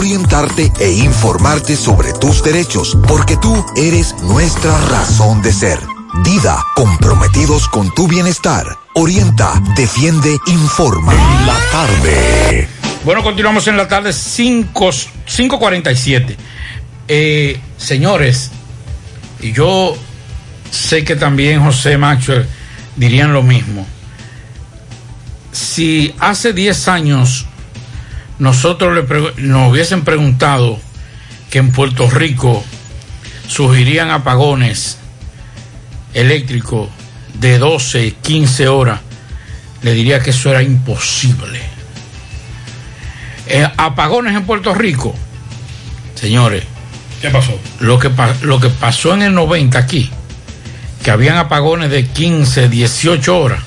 orientarte e informarte sobre tus derechos, porque tú eres nuestra razón de ser. Dida, comprometidos con tu bienestar. Orienta, defiende, informa. La tarde. Bueno, continuamos en la tarde 5 5.47. Eh, señores, y yo sé que también José Maxwell dirían lo mismo. Si hace 10 años nosotros le nos hubiesen preguntado que en Puerto Rico surgirían apagones eléctricos de 12, 15 horas, le diría que eso era imposible. Eh, apagones en Puerto Rico, señores. ¿Qué pasó? Lo que, lo que pasó en el 90 aquí, que habían apagones de 15, 18 horas.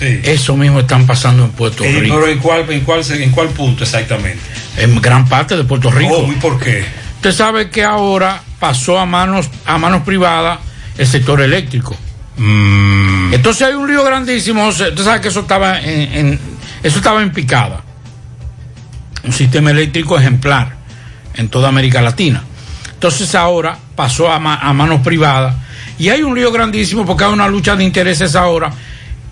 Eso mismo están pasando en Puerto Eh, Rico. pero ¿en cuál, en, cuál, ¿en cuál punto exactamente? En gran parte de Puerto Rico. ¿Cómo y por qué? Usted sabe que ahora pasó a manos, a manos privadas el sector eléctrico. Mm. Entonces hay un lío grandísimo. Usted sabe que eso estaba en, en- eso estaba en picada. Un sistema eléctrico ejemplar en toda América Latina. Entonces ahora pasó a, ma- a manos privadas y hay un lío grandísimo porque hay una lucha de intereses ahora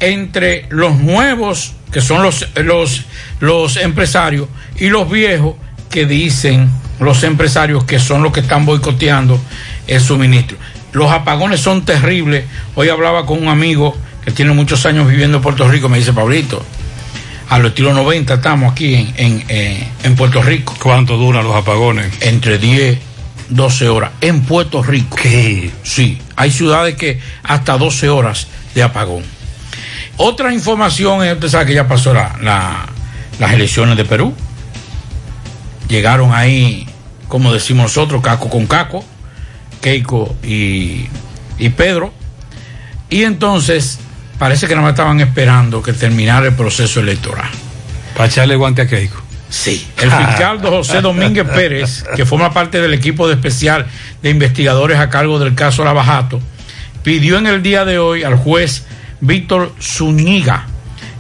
entre los nuevos, que son los, los, los empresarios, y los viejos que dicen los empresarios que son los que están boicoteando el suministro. Los apagones son terribles. Hoy hablaba con un amigo que tiene muchos años viviendo en Puerto Rico, me dice, Pablito, a los estilo 90 estamos aquí en, en, eh, en Puerto Rico. ¿Cuánto duran los apagones? Entre 10, 12 horas. En Puerto Rico. ¿Qué? Sí. Hay ciudades que hasta 12 horas de apagón. Otra información es, usted sabe que ya pasó la- la- las elecciones de Perú. Llegaron ahí, como decimos nosotros, caco con caco, Keiko y, y Pedro. Y entonces parece que no me estaban esperando que terminara el proceso electoral. Para echarle guante a Keiko. Sí. El fiscal José Domínguez Pérez, que forma parte del equipo de especial de investigadores a cargo del caso Lavajato, pidió en el día de hoy al juez Víctor Zúñiga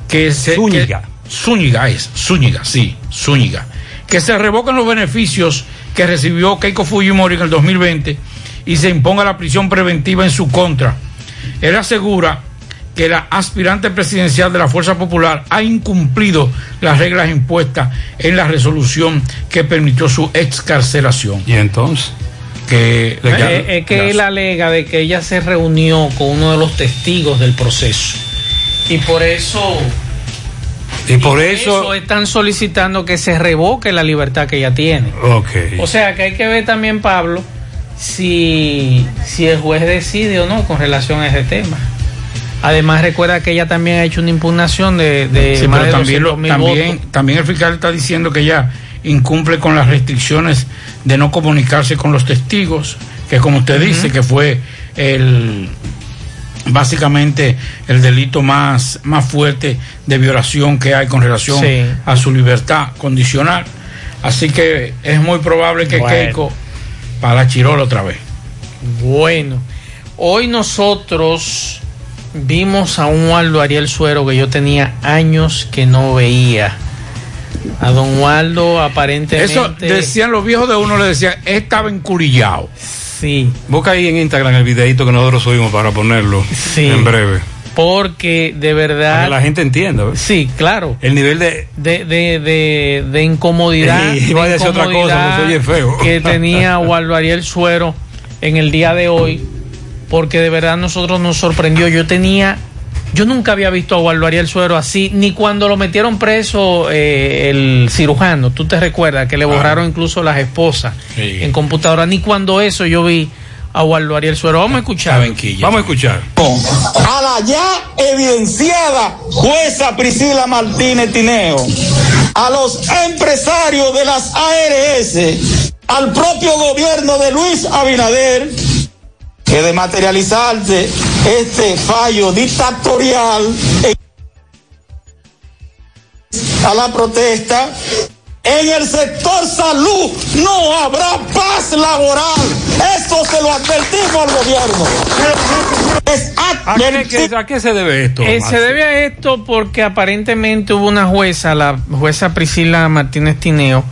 que se. Zúñiga. que- Zúñiga es, Zúñiga, sí, Zúñiga. Que se revoquen los beneficios que recibió Keiko Fujimori en el 2020 y se imponga la prisión preventiva en su contra. Él asegura que la aspirante presidencial de la Fuerza Popular ha incumplido las reglas impuestas en la resolución que permitió su excarcelación. ¿Y entonces? Que Eh, es que él alega de que ella se reunió con uno de los testigos del proceso. Y por eso. Y por eso. están solicitando que se revoque la libertad que ella tiene. Ok. O sea que hay que ver también, Pablo, si, si el juez decide o no con relación a ese tema. Además, recuerda que ella también ha hecho una impugnación de, de Sí, más pero de también, lo- 200.000 también, el fiscal está diciendo que ya incumple con las restricciones de no comunicarse con los testigos, que como usted dice, que fue el básicamente el delito más, más fuerte de violación que hay con relación Sí. a su libertad condicional. Así que es muy probable que Bueno. Keiko para la Chirola otra vez. Bueno, hoy nosotros vimos a un Waldo Ariel Suero que yo tenía años que no veía. A don Waldo aparentemente... Eso decían los viejos de uno, le decían, estaba enculillado. Sí. Busca ahí en Instagram el videito que nosotros subimos para ponerlo Sí. en breve. Porque de Para verdad... que la gente entienda. Sí, claro. El nivel de. de, de, de, de incomodidad, Sí, iba a de decir otra cosa, se oye feo. que tenía Waldo Ariel Suero en el día de hoy, porque de verdad nosotros nos sorprendió. Yo tenía, yo nunca había visto a Waldo Ariel Suero así, ni cuando lo metieron preso eh, el cirujano, tú te recuerdas que le borraron incluso las esposas en computadora, ni cuando eso yo vi a Waldo Ariel Suero. Vamos a escuchar. Vamos a escuchar. a la ya evidenciada jueza Priscila Martínez Tineo, a los empresarios de las ARS, al propio gobierno de Luis Abinader, que de materializarse este fallo dictatorial a la protesta, en el sector salud no habrá paz laboral. Esto se lo advertimos al gobierno. Es ¿A qué, qué- a qué se debe esto? Eh, se debe a esto porque aparentemente hubo una jueza, la jueza Priscila Martínez Tineo,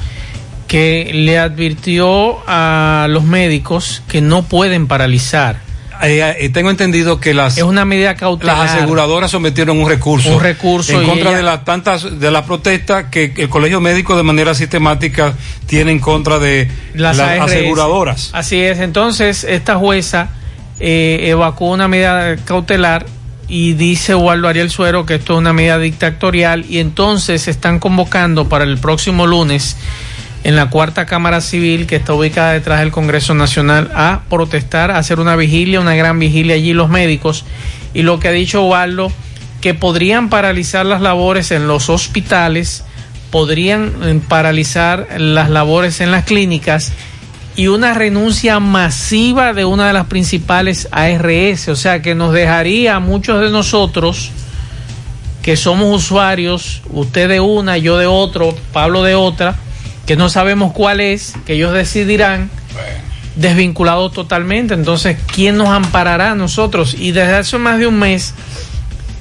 que le advirtió a los médicos que no pueden paralizar. Eh, eh, tengo entendido que las Es una medida cautelar. las aseguradoras sometieron un recurso, Un recurso en contra ella- de las tantas de las protestas que el colegio médico de manera sistemática tiene en contra de las, ARS. aseguradoras. Así es, entonces esta jueza eh, evacuó una medida cautelar y dice Waldo Ariel Suero que esto es una medida dictatorial y entonces se están convocando para el próximo lunes en la cuarta Cámara Civil que está ubicada detrás del Congreso Nacional a protestar, a hacer una vigilia, una gran vigilia allí los médicos. Y lo que ha dicho Waldo que podrían paralizar las labores en los hospitales, podrían eh, paralizar las labores en las clínicas y una renuncia masiva de una de las principales ARS, o sea que nos dejaría a muchos de nosotros que somos usuarios, usted de una, yo de otro, Pablo de otra, que no sabemos cuál es, que ellos decidirán, desvinculados totalmente. Entonces, ¿quién nos amparará a nosotros? Y desde hace más de un mes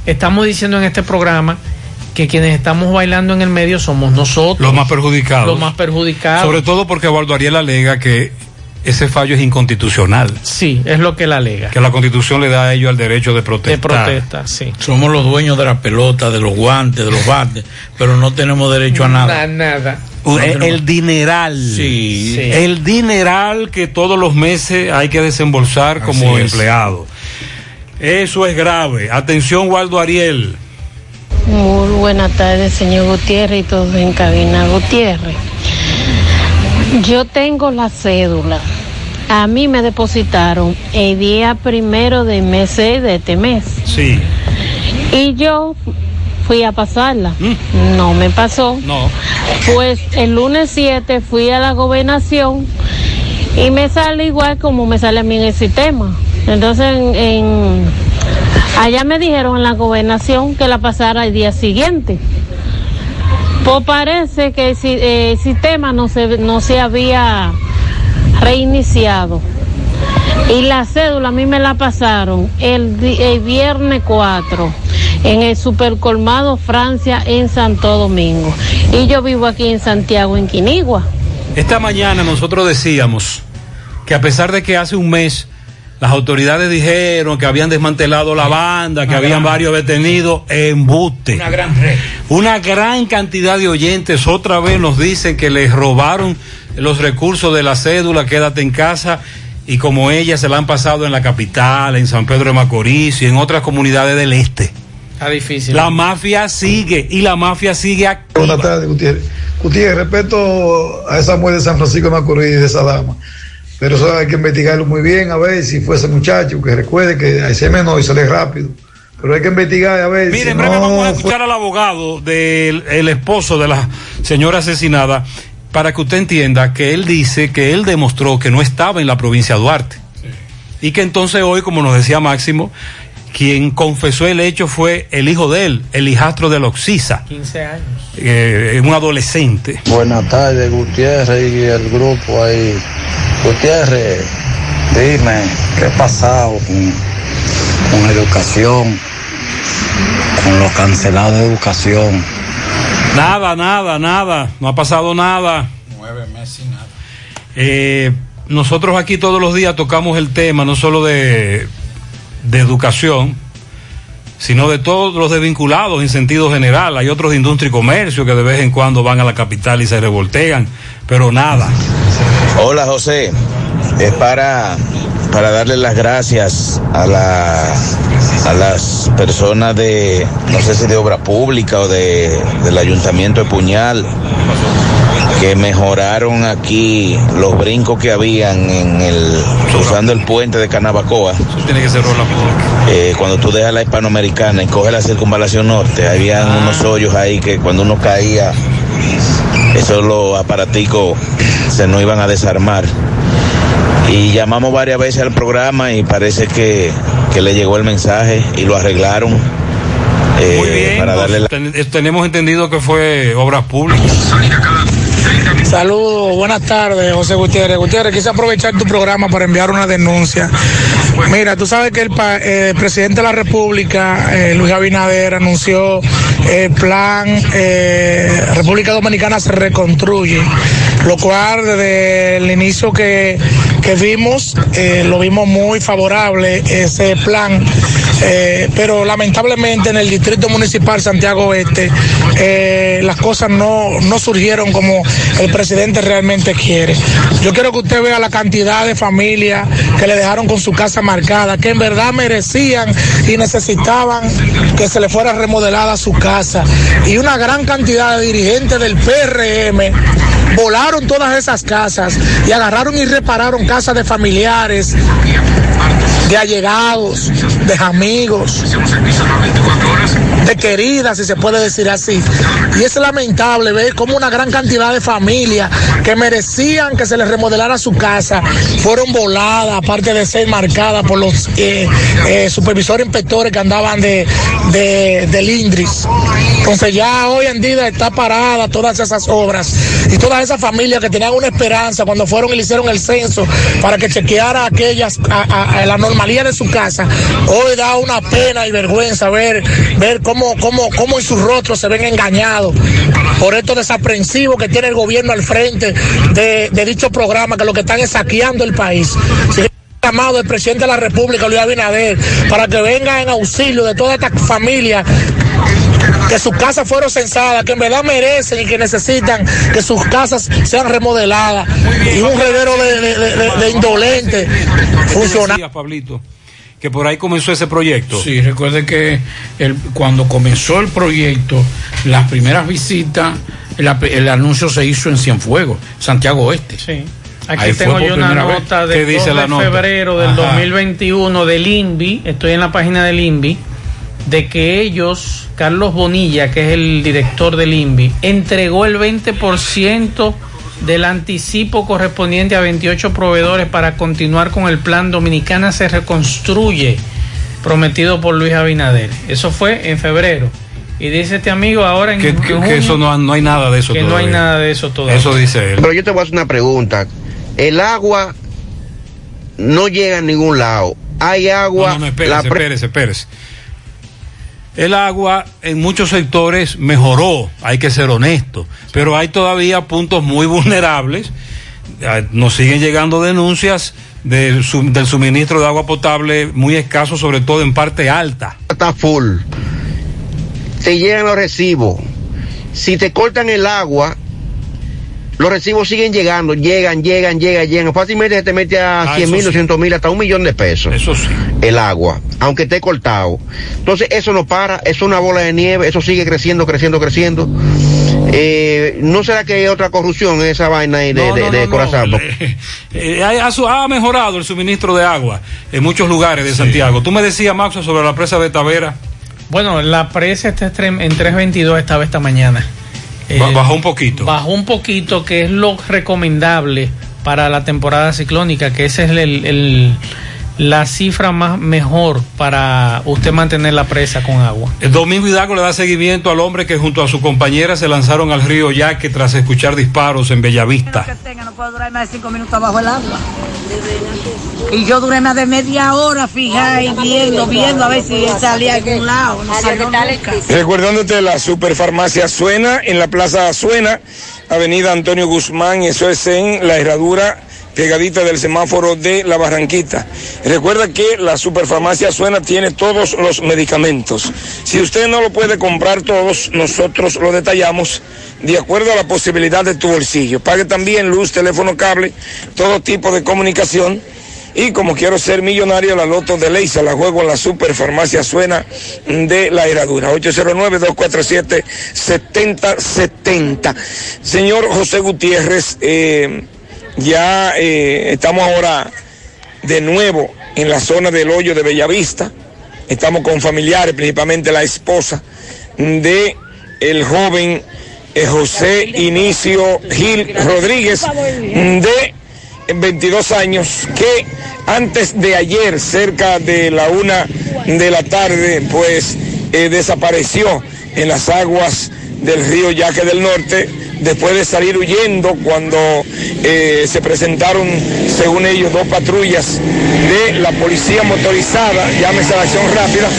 estamos diciendo en este programa que quienes estamos bailando en el medio somos nosotros. Los más perjudicados. Los más perjudicados. Sobre todo porque Waldo Ariel alega que ese fallo es inconstitucional. Sí, es lo que él alega. Que la constitución le da a ellos el derecho de protestar. De protesta, sí. Somos los dueños de la pelota, de los guantes, de los bates, pero no tenemos derecho a nada. nada. Uh, el, el dineral. Sí. Sí. El dineral que todos los meses hay que desembolsar como es. empleado. Eso es grave. Atención, Waldo Ariel. Muy buenas tardes, señor Gutiérrez y todos en cabina. Gutiérrez, yo tengo la cédula a mí me depositaron el día primero del mes de este mes. Sí. Y yo fui a pasarla. No me pasó. No. Pues el lunes 7 fui a la gobernación y me sale igual como me sale a mí en el sistema. Entonces, en, en- allá me dijeron en la gobernación que la pasara el día siguiente. Pues parece que el, si- el sistema no se, no se había reiniciado. Y la cédula a mí me la pasaron el, el viernes 4 en el supercolmado Francia en Santo Domingo. Y yo vivo aquí en Santiago, en Quinigua. Esta mañana nosotros decíamos que a pesar de que hace un mes las autoridades dijeron que habían desmantelado la banda, que Una habían gran- varios detenidos, embuste. Una gran red. Una gran cantidad de oyentes otra vez nos dicen que les robaron los recursos de la cédula, quédate en casa, y como ella se la han pasado en la capital, en San Pedro de Macorís y en otras comunidades del este. Está difícil. La mafia sigue y la mafia sigue activa. Buenas tardes, Gutiérrez. Gutiérrez, respeto a esa muerte de San Francisco de Macorís de esa dama. Pero eso hay que investigarlo muy bien, a ver si fue ese muchacho, que recuerde que a ese menor y sale rápido. Pero hay que investigar, a ver Mire, si en breve no vamos a fue- escuchar al abogado del el esposo de la señora asesinada para que usted entienda que él dice que él demostró que no estaba en la provincia de Duarte. Y que entonces hoy, como nos decía Máximo, quien confesó el hecho fue el hijo de él, el hijastro de la Oxisa, 15 años. eh, un adolescente. Buenas tardes, Gutiérrez y el grupo ahí. Gutiérrez, dime, ¿qué ha pasado con, con educación? Con los cancelados de educación. Nada, nada, nada, no ha pasado nada. Nueve meses y nada. Eh, nosotros aquí todos los días tocamos el tema, no solo de, de educación, sino de todos los desvinculados en sentido general. Hay otros de industria y comercio que de vez en cuando van a la capital y se revoltean, pero nada. Hola José, es para, para darle las gracias a, la, a las personas de, no sé si de obra pública o de, del ayuntamiento de Puñal, que mejoraron aquí los brincos que habían en el, usando el puente de Canabacoa. Eso tiene que ser rola Eh, cuando tú dejas la hispanoamericana y coges la circunvalación norte, habían unos hoyos ahí que cuando uno caía, esos los aparaticos se nos iban a desarmar. Y llamamos varias veces al programa y parece que, que le llegó el mensaje y lo arreglaron. eh, Muy bien, para darle la... ten- tenemos entendido que fue obras públicas. Saludos, buenas tardes, José Gutiérrez. Gutiérrez, quise aprovechar tu programa para enviar una denuncia. Mira, tú sabes que el, eh, presidente de la República, eh, Luis Abinader, anunció el plan eh, República Dominicana se reconstruye, lo cual desde el inicio que, que vimos, eh, lo vimos muy favorable ese plan. Eh, pero lamentablemente en el distrito municipal Santiago Oeste eh, las cosas no, no surgieron como el presidente realmente quiere. Yo quiero que usted vea la cantidad de familias que le dejaron con su casa marcada, que en verdad merecían y necesitaban que se le fuera remodelada su casa. Y una gran cantidad de dirigentes del PRM volaron todas esas casas y agarraron y repararon casas de familiares de allegados, de amigos, de queridas, si se puede decir así. Y es lamentable ver cómo una gran cantidad de familias que merecían que se les remodelara su casa fueron voladas, aparte de ser marcadas por los eh, eh, supervisores inspectores que andaban de, de, del INDRIS. Entonces ya hoy en día está parada todas esas obras y todas esas familias que tenían una esperanza cuando fueron y le hicieron el censo para que chequeara aquellas a, la normalidad de su casa. Hoy da una pena y vergüenza ver, ver cómo, cómo, cómo en sus rostros se ven engañados por estos desaprensivos que tiene el gobierno al frente de, dicho programa que lo que están es saqueando el país. Que llamado del presidente de la República, Luis Abinader, para que venga en auxilio de toda esta familia que sus casas fueron censadas, que en verdad merecen y que necesitan que sus casas sean remodeladas. Y un reguero de, de, de- de- de indolentes funcionarios. Pablito, que por ahí comenzó ese proyecto. Sí, recuerde que el- cuando comenzó el proyecto, las primeras visitas, el, anuncio se hizo en Cienfuegos, Santiago Oeste. Sí. Aquí Ahí tengo yo una nota ¿Qué del dice 2 la de nota? febrero del Ajá. 2021 del INVI, estoy en la página del INVI, de que ellos, Carlos Bonilla, que es el director del INVI, entregó el 20% del anticipo correspondiente a 28 proveedores para continuar con el plan Dominicana se reconstruye, prometido por Luis Abinader. Eso fue en febrero. Y dice este amigo ahora en, Que, que- que eso no, no hay nada de eso que no hay nada de eso todavía. Eso dice él. Pero yo te voy a hacer una pregunta. El agua no llega a ningún lado. Hay agua. No, no, no, espérese, la pre- espérese, espérese. El agua en muchos sectores mejoró, hay que ser honesto, pero hay todavía puntos muy vulnerables. Ah, Nos siguen llegando denuncias del, del suministro de agua potable muy escaso, sobre todo en parte alta. está full. Te llegan los recibos. Si te cortan el agua, los recibos siguen llegando, llegan, llegan, llegan, llegan. Fácilmente se te mete a Ah, 100 eso mil, sí. 200 mil, hasta un millón de pesos. Eso sí. El agua, aunque esté cortado. Entonces, eso no para, eso es una bola de nieve, eso sigue creciendo, creciendo, creciendo. Eh, ¿No será que hay otra corrupción en esa vaina ahí de, No, de, no, de no, no. Corazán? Eh, ha, ha- ha mejorado el suministro de agua en muchos lugares de Santiago. Tú me decías, Maxo, sobre la presa de Tavera. Bueno, la presa está en 322 estaba esta mañana. Eh, bajó un poquito. Bajó un poquito, que es lo recomendable para la temporada ciclónica, que esa es el- el- la cifra más mejor para usted mantener la presa con agua. El Domingo Hidalgo le da seguimiento al hombre que junto a su compañera se lanzaron al río Yaque tras escuchar disparos en Bellavista. tenga, no puedo durar más de cinco minutos bajo el agua. Y yo duré más de media hora fija y viendo, viendo a ver si salía a algún lado. No salió. Recordándote la superfarmacia Suena en la Plaza Suena, Avenida Antonio Guzmán, eso es en la herradura pegadita del semáforo de la Barranquita. Recuerda que la superfarmacia Suena tiene todos los medicamentos. Si usted no lo puede comprar todos, nosotros lo detallamos de acuerdo a la posibilidad de tu bolsillo. Pague también luz, teléfono, cable, todo tipo de comunicación. Y como quiero ser millonario, la loto de Leisa la juego en la superfarmacia Suena de la Herradura. 809-247-7070. Señor José Gutiérrez, eh, ya eh, estamos ahora de nuevo en la zona del hoyo de Bellavista. Estamos con familiares, principalmente la esposa de el joven eh, José Inicio Gil Rodríguez de 22 años que antes de ayer, cerca de la una de la tarde, pues eh, desapareció en las aguas del río Yaque del Norte después de salir huyendo cuando eh, se presentaron, según ellos, dos patrullas de la policía motorizada, llámese la acción rápida,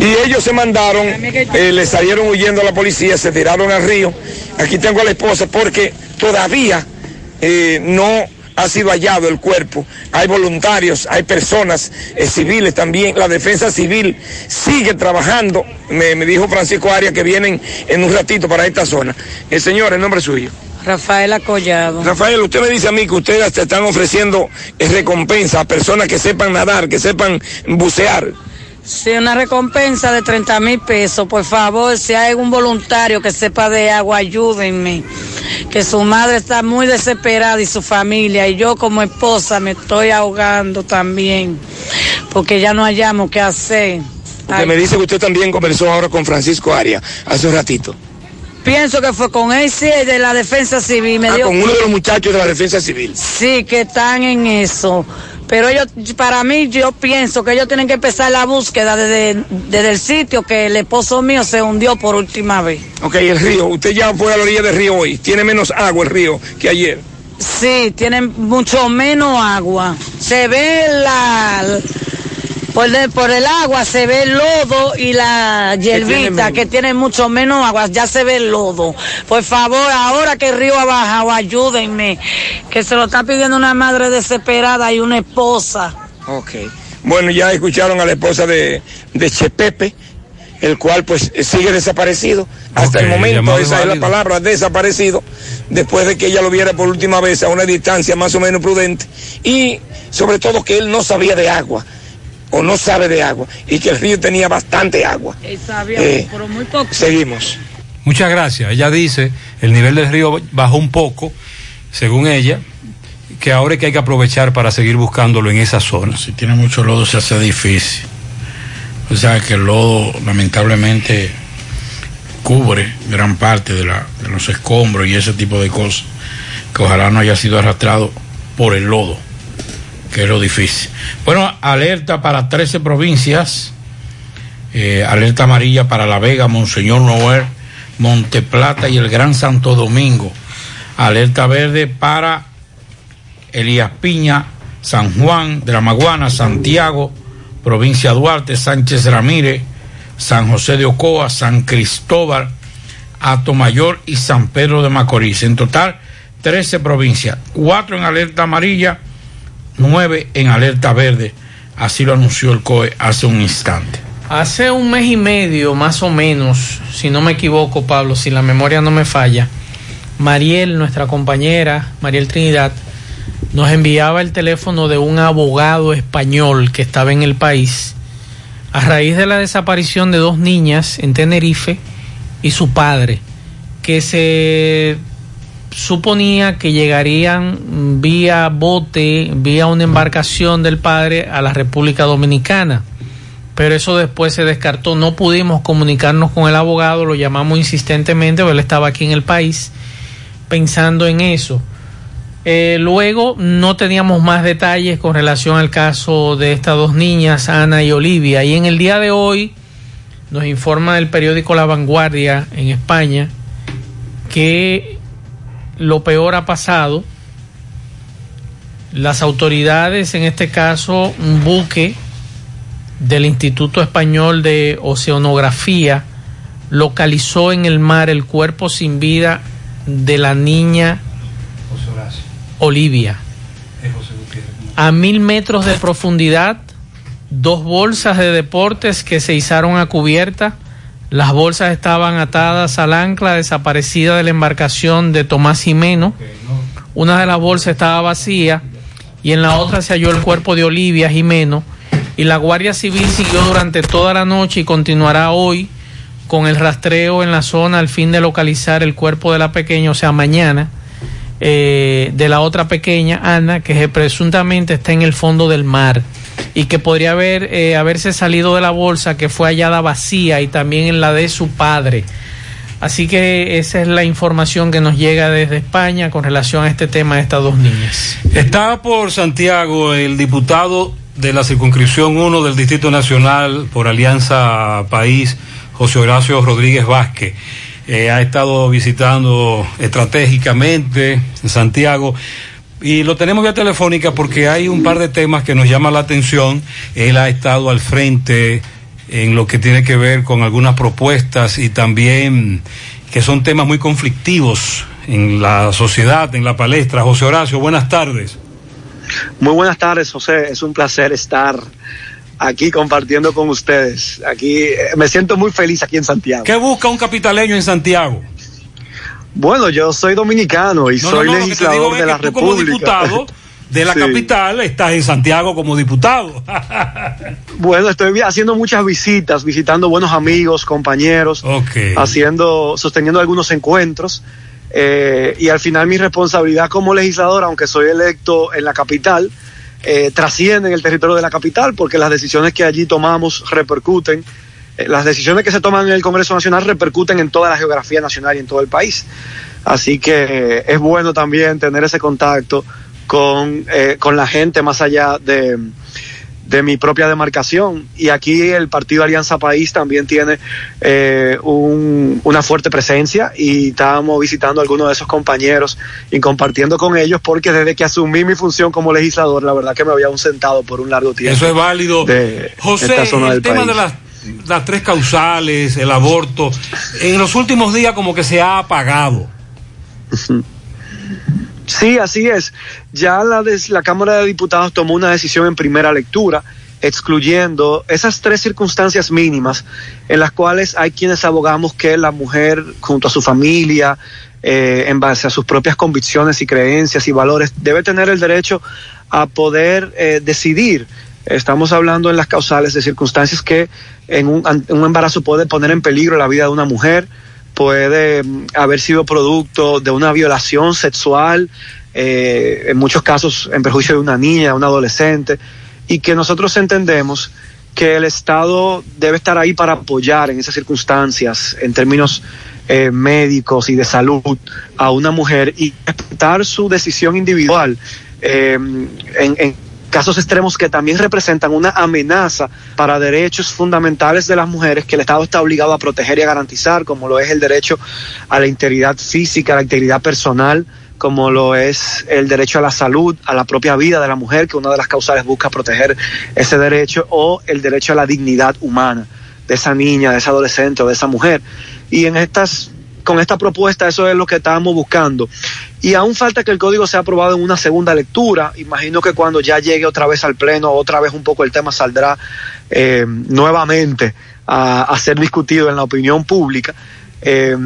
y ellos se mandaron, eh, le salieron huyendo a la policía, se tiraron al río. Aquí tengo a la esposa porque todavía eh, no ha sido hallado el cuerpo. Hay voluntarios, hay personas eh, civiles también. La defensa civil sigue trabajando. Me, me dijo Francisco Arias que vienen en un ratito para esta zona. El señor, el nombre suyo. Rafaela Collado. Rafael, usted me dice a mí que ustedes te están ofreciendo eh, recompensa a personas que sepan nadar, que sepan bucear. Sí, una recompensa de 30 mil pesos. Por favor, si hay algún voluntario que sepa de agua, ayúdenme. Que su madre está muy desesperada y su familia. Y yo como esposa me estoy ahogando también. Porque ya no hallamos qué hacer. Porque me dice que usted también conversó ahora con Francisco Arias hace un ratito. Pienso que fue con él, sí, de la defensa civil. Me Ah, dio- con uno de los muchachos de la defensa civil. Sí, que están en eso. Pero ellos, para mí, yo pienso que ellos tienen que empezar la búsqueda desde, desde el sitio que el esposo mío se hundió por última vez. Ok, el río. Usted ya fue a la orilla del río hoy. Tiene menos agua el río que ayer. Sí, tienen mucho menos agua. Se ve la... Por, de- por el agua se ve el lodo y la hierbita, que tiene mucho menos agua, ya se ve el lodo. Por favor, ahora que el río ha bajado, ayúdenme, que se lo está pidiendo una madre desesperada y una esposa. Ok. Bueno, ya escucharon a la esposa de, de Chepepe, el cual pues sigue desaparecido. Hasta el momento, esa es la palabra, desaparecido, después de que ella lo viera por última vez a una distancia más o menos prudente. Y sobre todo que él no sabía de agua, o no sabe de agua, y que el río tenía bastante agua. Él sabía, Eh, pero muy poco. Seguimos. Muchas gracias. Ella dice, el nivel del río bajó un poco, según ella, que ahora es que hay que aprovechar para seguir buscándolo en esa zona. Si tiene mucho lodo se hace difícil. O sea que el lodo lamentablemente cubre gran parte de, la- de los escombros y ese tipo de cosas. Que ojalá no haya sido arrastrado por el lodo, que es lo difícil. Bueno, alerta para 13 provincias. Eh, alerta amarilla para La Vega, Monseñor Noel, Monteplata y el Gran Santo Domingo. Alerta verde para Elías Piña, San Juan de la Maguana, Santiago, provincia Duarte, Sánchez Ramírez, San José de Ocoa, San Cristóbal, Atomayor y San Pedro de Macorís. En total, 13 provincias, 4 en alerta amarilla, 9 en alerta verde. Así lo anunció el COE hace un instante. Hace un mes y medio, más o menos, si no me equivoco, Pablo, si la memoria no me falla, Mariel, nuestra compañera, Mariel Trinidad, nos enviaba el teléfono de un abogado español que estaba en el país a raíz de la desaparición de dos niñas en Tenerife y su padre, que se suponía que llegarían vía bote, vía una embarcación del padre a la República Dominicana. Pero eso después se descartó, no pudimos comunicarnos con el abogado, lo llamamos insistentemente, porque él estaba aquí en el país pensando en eso. Eh, luego no teníamos más detalles con relación al caso de estas dos niñas, Ana y Olivia. Y en el día de hoy nos informa el periódico La Vanguardia en España que lo peor ha pasado. Las autoridades, en este caso un buque del Instituto Español de Oceanografía, localizó en el mar el cuerpo sin vida de la niña Olivia. A mil metros de profundidad, dos bolsas de deportes que se izaron a cubierta. Las bolsas estaban atadas al ancla desaparecida de la embarcación de Tomás Jimeno. Una de las bolsas estaba vacía y en la otra se halló el cuerpo de Olivia Jimeno. Y la Guardia Civil siguió durante toda la noche y continuará hoy con el rastreo en la zona al fin de localizar el cuerpo de la pequeña, o sea, mañana, eh, de la otra pequeña, Ana, que presuntamente está en el fondo del mar y que podría haber, eh, haberse salido de la bolsa que fue hallada vacía y también en la de su padre. Así que esa es la información que nos llega desde España con relación a este tema de estas dos niñas. Está por Santiago el diputado de la circunscripción 1 del Distrito Nacional por Alianza País, José Horacio Rodríguez Vázquez. Eh, ha estado visitando estratégicamente en Santiago y lo tenemos vía telefónica porque hay un par de temas que nos llaman la atención. Él ha estado al frente en lo que tiene que ver con algunas propuestas y también que son temas muy conflictivos en la sociedad, en la palestra. José Horacio, buenas tardes. Muy buenas tardes, José. Es un placer estar aquí compartiendo con ustedes. Aquí eh, me siento muy feliz aquí en Santiago. ¿Qué busca un capitaleño en Santiago? Bueno, yo soy dominicano y No, soy no, no, lo que te digo legislador es de la que tú como República. diputado de la Sí. capital estás en Santiago como diputado. Bueno, estoy haciendo muchas visitas, visitando buenos amigos, compañeros, haciendo, sosteniendo algunos encuentros. eh, y al final mi responsabilidad como legislador, aunque soy electo en la capital, eh, trasciende en el territorio de la capital porque las decisiones que allí tomamos repercuten, las decisiones que se toman en el Congreso Nacional repercuten en toda la geografía nacional y en todo el país. Así que es bueno también tener ese contacto con, eh, con la gente más allá de, de mi propia demarcación. Y aquí el Partido Alianza País también tiene eh, un- una fuerte presencia y estábamos visitando a algunos de esos compañeros y compartiendo con ellos porque desde que asumí mi función como legislador, la verdad que me había ausentado por un largo tiempo. Eso es válido. de José, esta zona el del tema país. de las, las tres causales, el aborto, en los últimos días como que se ha apagado. Sí, así es. Ya la, la Cámara de Diputados tomó una decisión en primera lectura excluyendo esas tres circunstancias mínimas en las cuales hay quienes abogamos que la mujer junto a su familia, eh, en base a sus propias convicciones y creencias y valores, debe tener el derecho a poder eh, decidir. Estamos hablando en las causales de circunstancias que en un, un embarazo puede poner en peligro la vida de una mujer, puede mm, haber sido producto de una violación sexual, eh, en muchos casos en perjuicio de una niña, una adolescente, y que nosotros entendemos que el Estado debe estar ahí para apoyar en esas circunstancias, en términos eh, médicos y de salud, a una mujer y respetar su decisión individual eh, en casos extremos que también representan una amenaza para derechos fundamentales de las mujeres que el Estado está obligado a proteger y a garantizar, como lo es el derecho a la integridad física, a la integridad personal, como lo es el derecho a la salud, a la propia vida de la mujer, que una de las causales busca proteger ese derecho, o el derecho a la dignidad humana de esa niña, de esa adolescente o de esa mujer. Y en estas, con esta propuesta eso es lo que estábamos buscando. Y aún falta que el código sea aprobado en una segunda lectura. Imagino que cuando ya llegue otra vez al pleno, otra vez un poco el tema saldrá eh, nuevamente a, ser discutido en la opinión pública. Eh,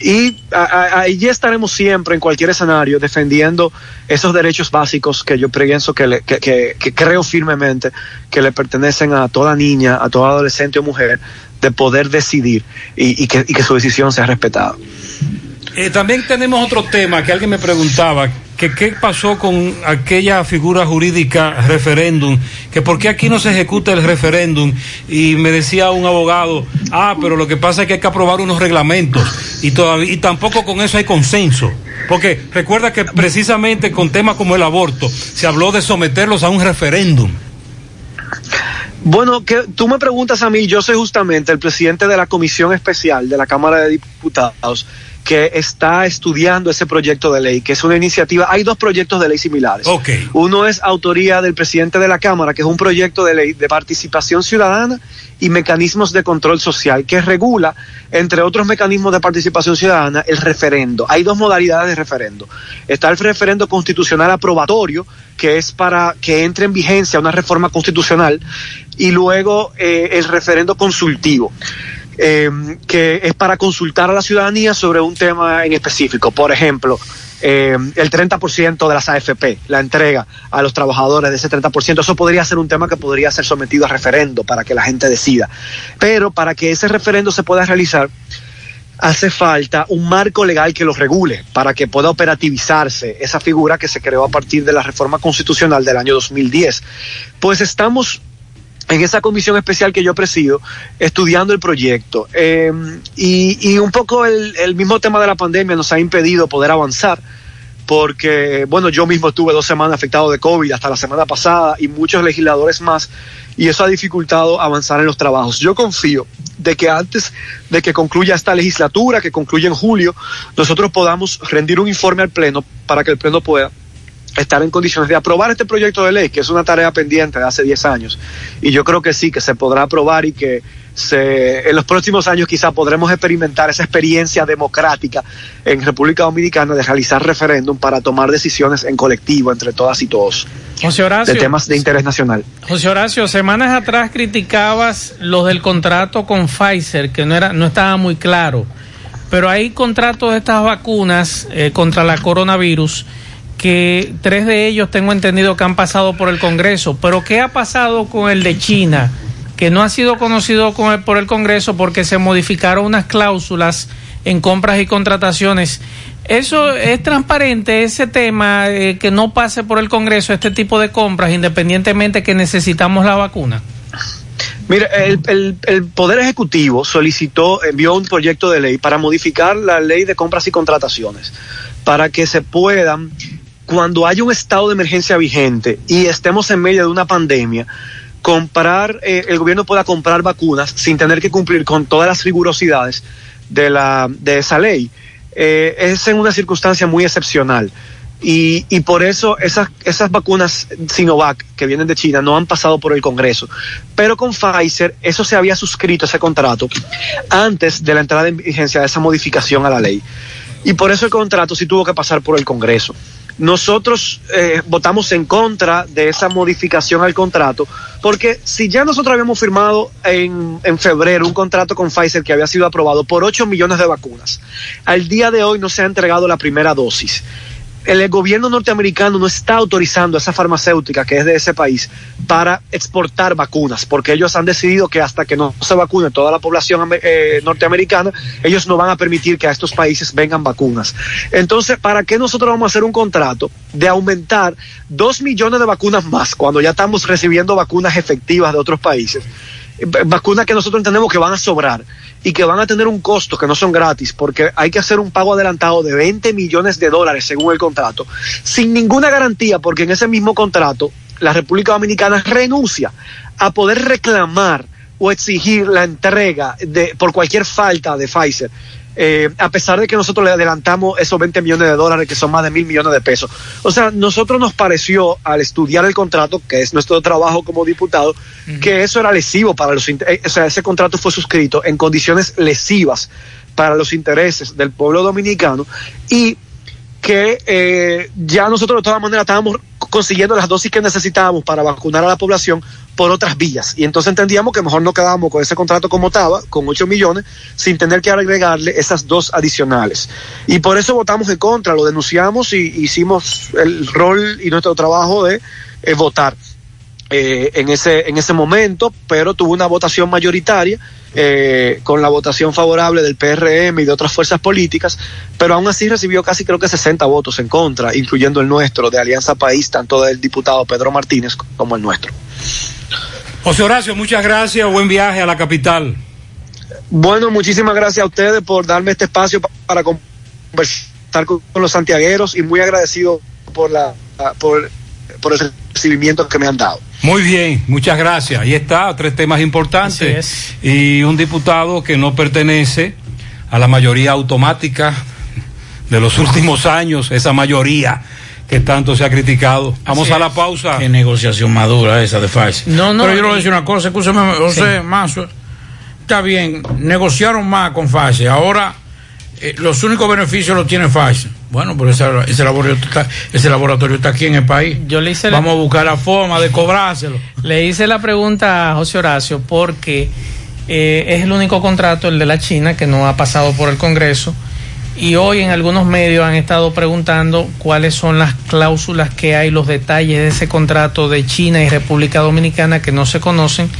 y allí estaremos siempre, en cualquier escenario, defendiendo esos derechos básicos que yo pienso que, le, que, creo firmemente que le pertenecen a toda niña, a toda adolescente o mujer, de poder decidir y, que su decisión sea respetada. Eh, también tenemos otro tema que alguien me preguntaba, que qué pasó con aquella figura jurídica referéndum, que por qué aquí no se ejecuta el referéndum y me decía un abogado, ah, pero lo que pasa es que hay que aprobar unos reglamentos y todavía y tampoco con eso hay consenso. Porque recuerda que precisamente con temas como el aborto se habló de someterlos a un referéndum. Bueno, que tú me preguntas a mí, yo soy justamente el presidente de la comisión especial de la Cámara de Diputados que está estudiando ese proyecto de ley, que es una iniciativa. Hay dos proyectos de ley similares. Okay. Uno es autoría del presidente de la Cámara, que es un proyecto de ley de participación ciudadana y mecanismos de control social, que regula, entre otros mecanismos de participación ciudadana, el referendo. Hay dos modalidades de referendo. Está el referendo constitucional aprobatorio, que es para que entre en vigencia una reforma constitucional, y luego eh, el referendo consultivo eh, que es para consultar a la ciudadanía sobre un tema en específico. Por ejemplo, eh, el 30% de las AFP, la entrega a los trabajadores de ese 30%, eso podría ser un tema que podría ser sometido a referendo para que la gente decida. Pero para que ese referendo se pueda realizar, hace falta un marco legal que lo regule para que pueda operativizarse esa figura que se creó a partir de la reforma constitucional del año 2010. Pues estamos en esa comisión especial que yo presido, estudiando el proyecto. Y, y, un poco el, el, mismo tema de la pandemia nos ha impedido poder avanzar, porque, bueno, yo mismo estuve dos semanas afectado de COVID hasta la semana pasada y muchos legisladores más, y eso ha dificultado avanzar en los trabajos. Yo confío de que antes de que concluya esta legislatura, que concluya en julio, nosotros podamos rendir un informe al Pleno para que el Pleno pueda estar en condiciones de aprobar este proyecto de ley, que es una tarea pendiente de hace 10 años. Y yo creo que sí, que se podrá aprobar y que se, en los próximos años quizá podremos experimentar esa experiencia democrática en República Dominicana de realizar referéndum para tomar decisiones en colectivo entre todas y todos. José Horacio, de temas de interés nacional. José Horacio, semanas atrás criticabas los del contrato con Pfizer, que no, era, no estaba muy claro, pero hay contratos de estas vacunas eh, contra la coronavirus que tres de ellos tengo entendido que han pasado por el Congreso, pero ¿qué ha pasado con el de China? Que no ha sido conocido con el, por el Congreso porque se modificaron unas cláusulas en compras y contrataciones. ¿Eso es transparente, ese tema, eh, que no pase por el Congreso este tipo de compras, independientemente que necesitamos la vacuna? Mira, el, el, el, Poder Ejecutivo solicitó, envió un proyecto de ley para modificar la ley de compras y contrataciones, para que se puedan cuando haya un estado de emergencia vigente y estemos en medio de una pandemia, comprar, eh, el gobierno pueda comprar vacunas sin tener que cumplir con todas las rigurosidades de, la, de esa ley. Eh, es en una circunstancia muy excepcional. Y, y por eso esas, esas vacunas Sinovac que vienen de China no han pasado por el Congreso. Pero con Pfizer, eso se había suscrito, ese contrato, antes de la entrada en vigencia de esa modificación a la ley. Y por eso el contrato sí tuvo que pasar por el Congreso. Nosotros eh, votamos en contra de esa modificación al contrato, porque si ya nosotros habíamos firmado en, en, febrero un contrato con Pfizer que había sido aprobado por 8 millones de vacunas, al día de hoy no se ha entregado la primera dosis. El gobierno norteamericano no está autorizando a esa farmacéutica que es de ese país para exportar vacunas, porque ellos han decidido que hasta que no se vacune toda la población eh, norteamericana, ellos no van a permitir que a estos países vengan vacunas. Entonces, ¿para qué nosotros vamos a hacer un contrato de aumentar dos millones de vacunas más cuando ya estamos recibiendo vacunas efectivas de otros países? Eh, vacunas que nosotros entendemos que van a sobrar y que van a tener un costo que no son gratis porque hay que hacer un pago adelantado de 20 millones de dólares según el contrato, sin ninguna garantía porque en ese mismo contrato la República Dominicana renuncia a poder reclamar o exigir la entrega de, por cualquier falta de Pfizer. Eh, a pesar de que nosotros le adelantamos esos 20 millones de dólares, que son más de mil millones de pesos. O sea, nosotros nos pareció, al estudiar el contrato, que es nuestro trabajo como diputado, que eso era lesivo para los intereses, o sea, ese contrato fue suscrito en condiciones lesivas para los intereses del pueblo dominicano y que eh, ya nosotros de todas maneras estábamos consiguiendo las dosis que necesitábamos para vacunar a la población por otras vías. Y entonces entendíamos que mejor no quedábamos con ese contrato como estaba, con 8 millones, sin tener que agregarle esas dos adicionales. Y por eso votamos en contra, lo denunciamos y hicimos el rol y nuestro trabajo de eh, votar. Eh, en ese en ese momento, pero tuvo una votación mayoritaria eh, con la votación favorable del PRM y de otras fuerzas políticas, pero aún así recibió casi creo que 60 votos en contra, incluyendo el nuestro de Alianza País, tanto del diputado Pedro Martínez como el nuestro. José Horacio, muchas gracias, buen viaje a la capital. Bueno, muchísimas gracias a ustedes por darme este espacio pa- para conversar con, con los santiagueros y muy agradecido por la por, por el recibimiento que me han dado. Muy bien, muchas gracias. Ahí está, tres temas importantes. Y un diputado que no pertenece a la mayoría automática de los últimos años, esa mayoría que tanto se ha criticado. Vamos Así a la es. pausa. Qué negociación madura esa de Pfizer. No, no, Pero yo le voy a y- decir una cosa, escúchame, José Sí. Mazo. Está bien, negociaron más con Pfizer. Ahora eh, los únicos beneficios los tiene Pfizer. Bueno, pero ese, ese laboratorio, está, ese laboratorio está aquí en el país. Yo le hice la- Vamos a buscar la forma de cobrárselo. Le hice la pregunta a José Horacio porque eh, es el único contrato, el de la China, que no ha pasado por el Congreso. Y hoy en algunos medios han estado preguntando cuáles son las cláusulas que hay, los detalles de ese contrato de China y República Dominicana que no se conocen.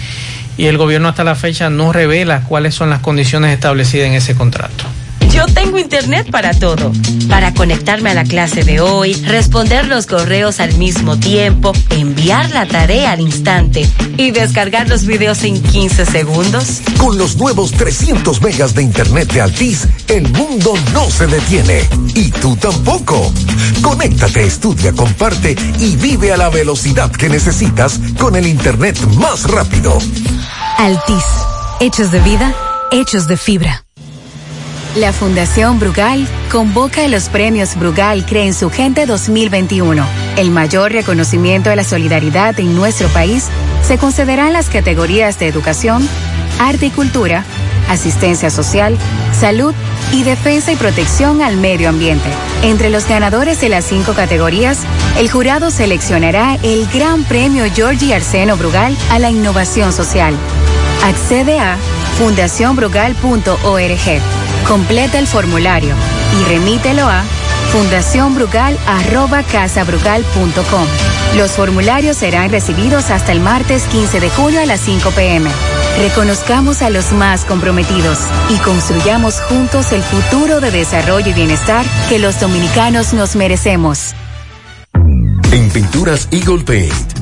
Y el gobierno hasta la fecha no revela cuáles son las condiciones establecidas en ese contrato. Yo tengo internet para todo. Para conectarme a la clase de hoy, responder los correos al mismo tiempo, enviar la tarea al instante y descargar los videos en 15 segundos. Con los nuevos 300 megas de internet de Altis, el mundo no se detiene. Y tú tampoco. Conéctate, estudia, comparte y vive a la velocidad que necesitas con el internet más rápido. Altis, hechos de vida, hechos de fibra. La Fundación Brugal convoca los premios Brugal Cree en su Gente 2021. El mayor reconocimiento de la solidaridad en nuestro país se concederá en las categorías de educación, arte y cultura, asistencia social, salud y defensa y protección al medio ambiente. Entre los ganadores de las cinco categorías, el jurado seleccionará el Gran Premio Georgie Arseno Brugal a la innovación social. Accede a fundacionbrugal.org. Completa el formulario y remítelo a fundacionbrugal.casabrugal.com. Los formularios serán recibidos hasta el martes 15 de julio a las 5 pm. Reconozcamos a los más comprometidos y construyamos juntos el futuro de desarrollo y bienestar que los dominicanos nos merecemos. En Pinturas Eagle Paint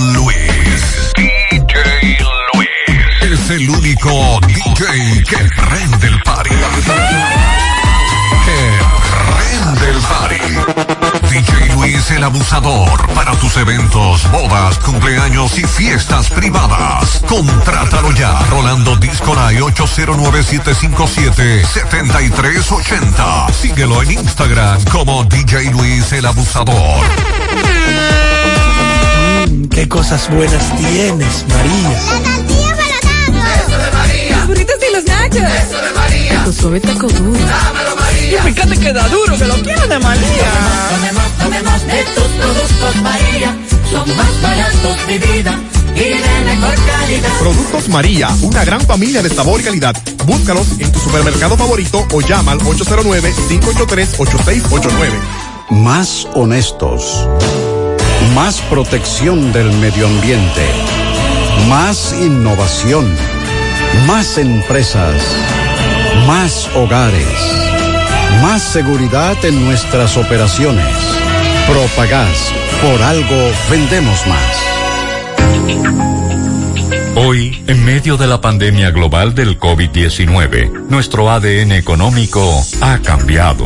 DJ que prende el party. Que prende el party. DJ Luis el Abusador para tus eventos, bodas, cumpleaños y fiestas privadas. Contrátalo ya. Rolando Discolay 809-757-7380. Síguelo en Instagram como DJ Luis el Abusador. Mm, qué cosas buenas tienes, María. Eso y los nachos. Eso de María. Tu suave taco duro. Dámelo, María. Y fíjate que da duro, que lo quiero de María. Tomemos, tomemos de tus productos, María. Son más baratos de vida y de mejor calidad. Productos María, una gran familia de sabor y calidad. Búscalos en tu supermercado favorito o llama al 809-583-8689. Más honestos. Más protección del medio ambiente. Más innovación. Más empresas. Más hogares. Más seguridad en nuestras operaciones. Propagás. Por algo vendemos más. Hoy, en medio de la pandemia global del COVID-19, nuestro ADN económico ha cambiado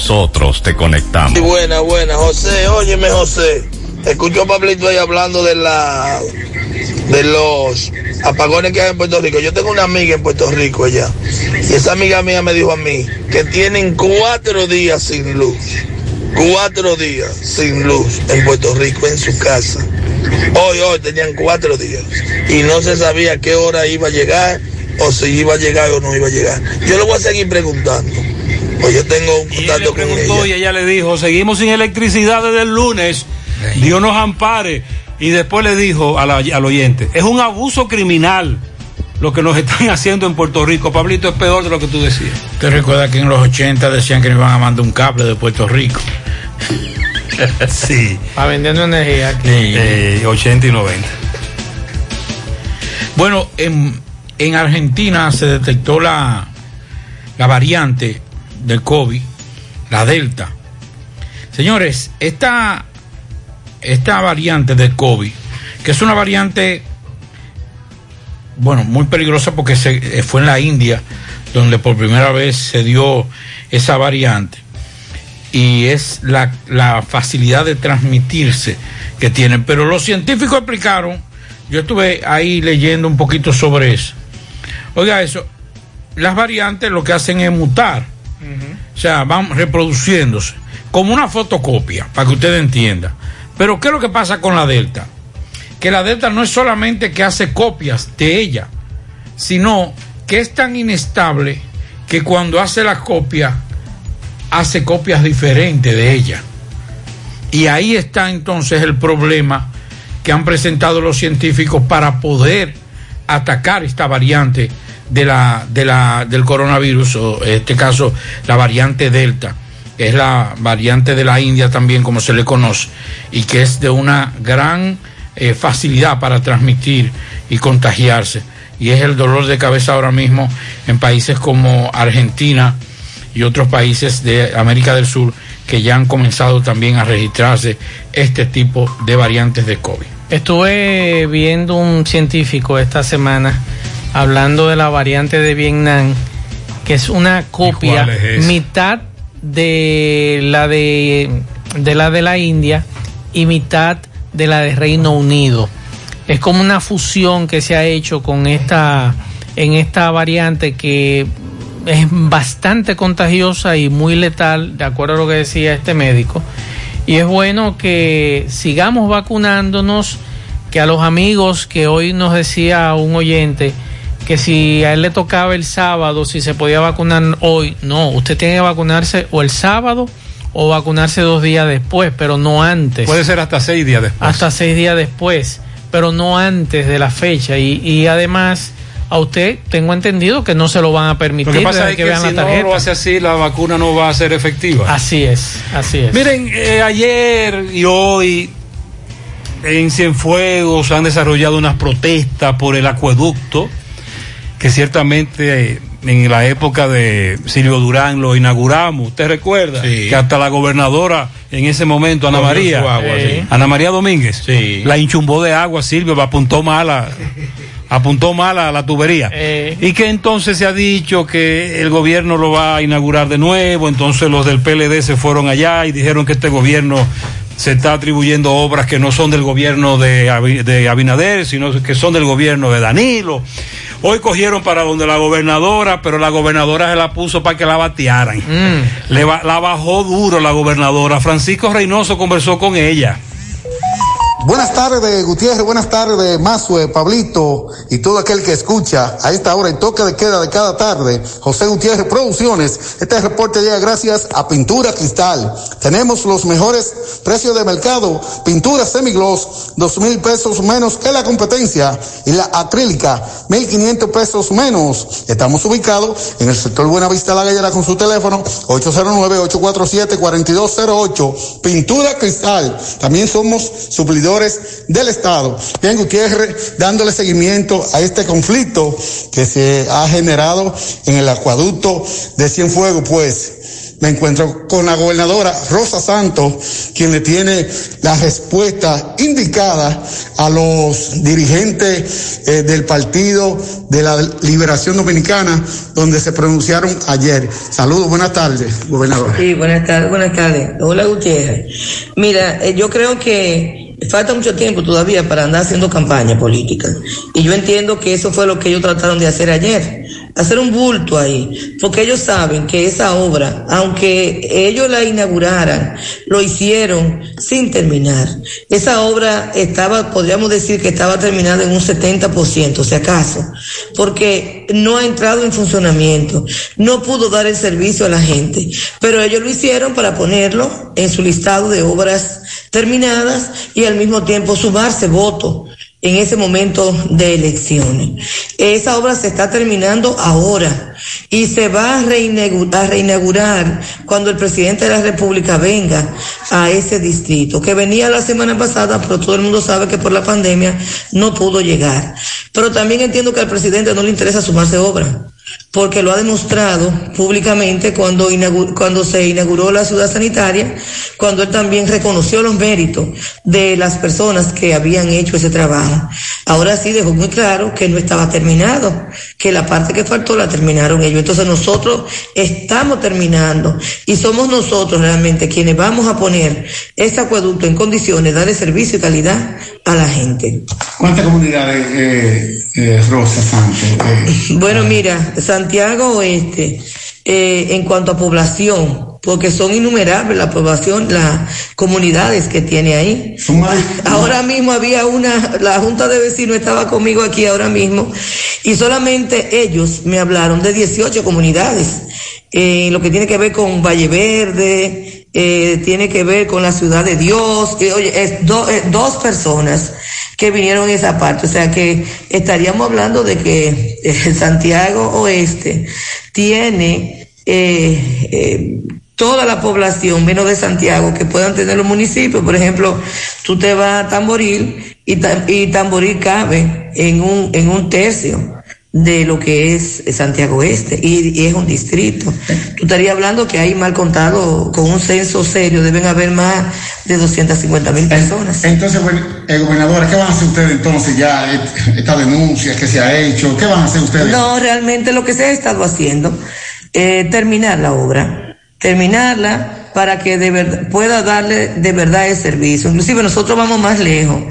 nosotros te conectamos. Buena, buena, José, óyeme, José. Escucho a Pablito ahí hablando de la de los apagones que hay en Puerto Rico. Yo tengo una amiga en Puerto Rico allá. Y esa amiga mía me dijo a mí que tienen cuatro días sin luz. Cuatro días sin luz en Puerto Rico, en su casa. Hoy, hoy tenían cuatro días. Y no se sabía qué hora iba a llegar o si iba a llegar o no iba a llegar. Yo le voy a seguir preguntando. Pues yo tengo un Y él le contacto con preguntó y ella. ella le dijo, seguimos sin electricidad desde el lunes, Dios nos ampare. Y después le dijo a la- al oyente, es un abuso criminal lo que nos están haciendo en Puerto Rico. Pablito, es peor de lo que tú decías. ¿Te recuerda que en los 80 decían que nos iban a mandar un cable de Puerto Rico? sí. Para vendiendo energía. Eh, 80 y 90. Bueno, en, en Argentina se detectó la, la variante del COVID, la Delta. Señores, esta, esta variante del COVID, que es una variante, bueno, muy peligrosa porque se, eh, fue en la India donde por primera vez se dio esa variante y es la, la facilidad de transmitirse que tienen. Pero los científicos explicaron, yo estuve ahí leyendo un poquito sobre eso. Oiga, eso, las variantes lo que hacen es mutar, o sea, van reproduciéndose, como una fotocopia, para que usted entienda. Pero ¿qué es lo que pasa con la Delta? Que la Delta no es solamente que hace copias de ella, sino que es tan inestable que cuando hace la copia, hace copias diferentes de ella. Y ahí está entonces el problema que han presentado los científicos para poder atacar esta variante de la, de la, del coronavirus, o en este caso la variante Delta, que es la variante de la India también, como se le conoce, y que es de una gran eh, facilidad para transmitir y contagiarse. Y es el dolor de cabeza ahora mismo en países como Argentina y otros países de América del Sur que ya han comenzado también a registrarse este tipo de variantes de COVID. Estuve viendo un científico esta semana hablando de la variante de Vietnam, que es una copia es mitad de la de, de la de la India y mitad de la de Reino Unido. Es como una fusión que se ha hecho con esta en esta variante que es bastante contagiosa y muy letal, de acuerdo a lo que decía este médico. Y es bueno que sigamos vacunándonos, que a los amigos que hoy nos decía un oyente que si a él le tocaba el sábado, si se podía vacunar hoy, no, usted tiene que vacunarse o el sábado o vacunarse dos días después, pero no antes. Puede ser hasta seis días después. Hasta seis días después, pero no antes de la fecha. Y, y además, a usted tengo entendido que no se lo van a permitir Lo que pasa es que, vean si la no lo hace así, la vacuna no va a ser efectiva. Así es, así es. Miren, eh, ayer y hoy en Cienfuegos han desarrollado unas protestas por el acueducto, que ciertamente eh, en la época de Silvio Durán lo inauguramos. ¿Usted recuerda? Que hasta la gobernadora en ese momento, Ana María, su agua, sí. Ana María Domínguez, la hinchumbó de agua, Silvio, apuntó mal a, apuntó mal a la tubería. Eh. Y que entonces se ha dicho que el gobierno lo va a inaugurar de nuevo, entonces los del PLD se fueron allá y dijeron que este gobierno se está atribuyendo obras que no son del gobierno de Abinader, sino que son del gobierno de Danilo. Hoy cogieron para donde la gobernadora, pero la gobernadora se la puso para que la batearan. Mm. Le la bajó duro la gobernadora. Francisco Reynoso conversó con ella. Buenas tardes, Gutiérrez. Buenas tardes, Mazue, Pablito y todo aquel que escucha a esta hora el toque de queda de cada tarde. José Gutiérrez Producciones. Este reporte llega gracias a Pintura Cristal. Tenemos los mejores precios de mercado. Pintura semigloss, dos mil pesos menos que la competencia. Y la acrílica, mil quinientos pesos menos. Estamos ubicados en el sector Buenavista La Gallera con su teléfono 809-847-4208. Pintura Cristal. También somos suplidores del Estado. Bien, Gutiérrez, dándole seguimiento a este conflicto que se ha generado en el acueducto de Cienfuegos, pues. Me encuentro con la gobernadora Rosa Santos, quien le tiene la respuesta indicada a los dirigentes eh, del Partido de la Liberación Dominicana, donde se pronunciaron ayer. Saludos, buenas tardes, gobernadora. Sí, buenas tardes, buenas tardes. Hola Gutiérrez. Mira, eh, yo creo que falta mucho tiempo todavía para andar haciendo campaña política. Y yo entiendo que eso fue lo que ellos trataron de hacer ayer. Hacer un bulto ahí. Porque ellos saben que esa obra, aunque ellos la inauguraran, lo hicieron sin terminar. Esa obra estaba, podríamos decir que estaba terminada en un 70%, si acaso. Porque no ha entrado en funcionamiento. No pudo dar el servicio a la gente. Pero ellos lo hicieron para ponerlo en su listado de obras terminadas y al mismo tiempo sumarse voto en ese momento de elecciones. Esa obra se está terminando ahora y se va a reinaugu- a reinaugurar cuando el presidente de la República venga a ese distrito, que venía la semana pasada, pero todo el mundo sabe que por la pandemia no pudo llegar. Pero también entiendo que al presidente no le interesa sumarse obra porque lo ha demostrado públicamente cuando, cuando se inauguró la ciudad sanitaria, cuando él también reconoció los méritos de las personas que habían hecho ese trabajo. Ahora sí dejó muy claro que no estaba terminado, que la parte que faltó la terminaron ellos. Entonces nosotros estamos terminando y somos nosotros realmente quienes vamos a poner ese acueducto en condiciones de darle servicio y calidad a la gente. ¿Cuántas comunidades, eh, eh, Rosa Santos? Eh, Bueno, mira, Santiago Oeste, eh, en cuanto a población, porque son innumerables la población, las comunidades que tiene ahí. Ahora mismo había una, la Junta de Vecinos estaba conmigo aquí ahora mismo, y solamente ellos me hablaron de 18 comunidades. Eh, lo que tiene que ver con Valle Verde, eh, tiene que ver con la ciudad de Dios, eh, oye, es eh, dos personas que vinieron en esa parte. O sea que estaríamos hablando de que eh, Santiago Oeste tiene eh, toda la población menos de Santiago que puedan tener los municipios. Por ejemplo, tú te vas a Tamboril y, y Tamboril cabe en un, en un tercio de lo que es Santiago Oeste y, y es un distrito. Tú estarías hablando que hay mal contado, con un censo serio, deben haber más de 250 mil personas. Entonces, bueno, eh, gobernadora, ¿qué van a hacer ustedes entonces ya? eh, Esta denuncia que se ha hecho, ¿qué van a hacer ustedes? No, realmente lo que se ha estado haciendo, eh, terminar la obra, terminarla para que de verdad pueda darle de verdad el servicio. Inclusive nosotros vamos más lejos.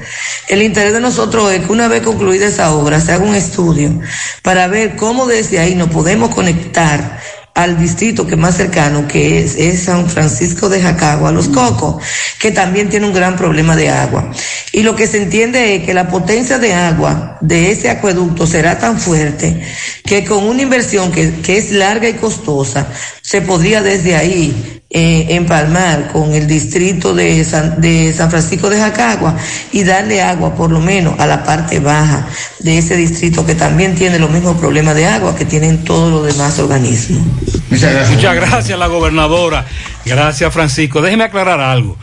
El interés de nosotros es que una vez concluida esa obra se haga un estudio para ver cómo desde ahí nos podemos conectar al distrito que más cercano, que es, es San Francisco de Jacagua, Los Cocos, que también tiene un gran problema de agua. Y lo que se entiende es que la potencia de agua de ese acueducto será tan fuerte que con una inversión que, que es larga y costosa, se podría desde ahí eh, empalmar con el distrito de San, de San Francisco de Jacagua y darle agua por lo menos a la parte baja de ese distrito que también tiene los mismos problemas de agua que tienen todos los demás organismos. Muchas gracias. Muchas gracias, la gobernadora. Gracias, Francisco. Déjeme aclarar algo.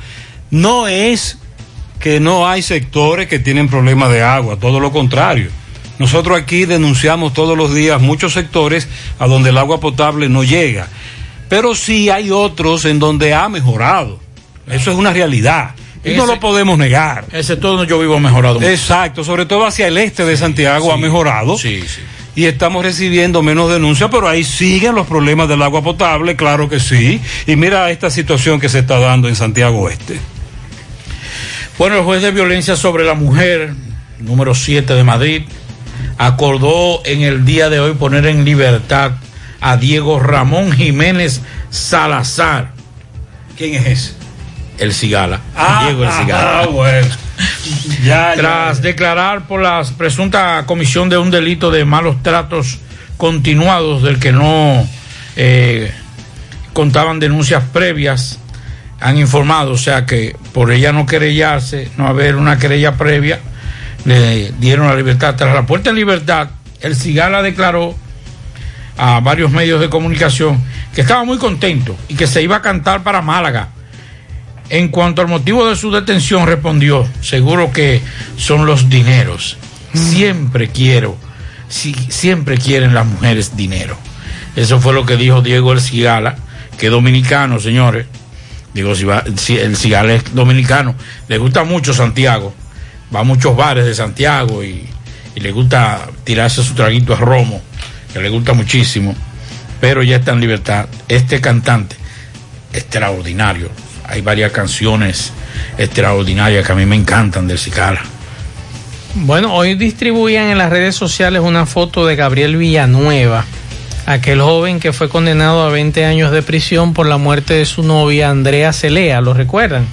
No es que no hay sectores que tienen problemas de agua, todo lo contrario. Nosotros aquí denunciamos todos los días muchos sectores a donde el agua potable no llega. Pero sí hay otros en donde ha mejorado. Eso es una realidad. Y no lo podemos negar. Ese todo yo vivo mejorado. mucho. Exacto, sobre todo hacia el este de Santiago ha mejorado. Sí, sí. Y estamos recibiendo menos denuncias, pero ahí siguen los problemas del agua potable, claro que sí. Y mira esta situación que se está dando en Santiago Este. Bueno, el juez de violencia sobre la mujer, número 7 de Madrid, acordó en el día de hoy poner en libertad a Diego Ramón Jiménez Salazar. ¿Quién es ese? El Cigala. Ah, Diego el Cigala. ah, bueno. Ya, ya. Tras declarar por la presunta comisión de un delito de malos tratos continuados del que no eh, contaban denuncias previas, han informado, o sea que por ella no querellarse, no haber una querella previa, le dieron la libertad. Tras la puerta en libertad, el Cigala declaró a varios medios de comunicación que estaba muy contento y que se iba a cantar para Málaga. En cuanto al motivo de su detención, respondió, seguro que son los dineros. Siempre quiero, si, siempre quieren las mujeres dinero. Eso fue lo que dijo Diego El Cigala, que es dominicano, señores. Digo, si va, si el Cigala es dominicano, le gusta mucho Santiago, va a muchos bares de Santiago y, y le gusta tirarse su traguito a romo, le gusta muchísimo, pero ya está en libertad. Este cantante, extraordinario, hay varias canciones extraordinarias que a mí me encantan del Cigala. Bueno, hoy distribuían en las redes sociales una foto de Gabriel Villanueva, aquel joven que fue condenado a 20 años de prisión por la muerte de su novia Andrea Celea, ¿lo recuerdan?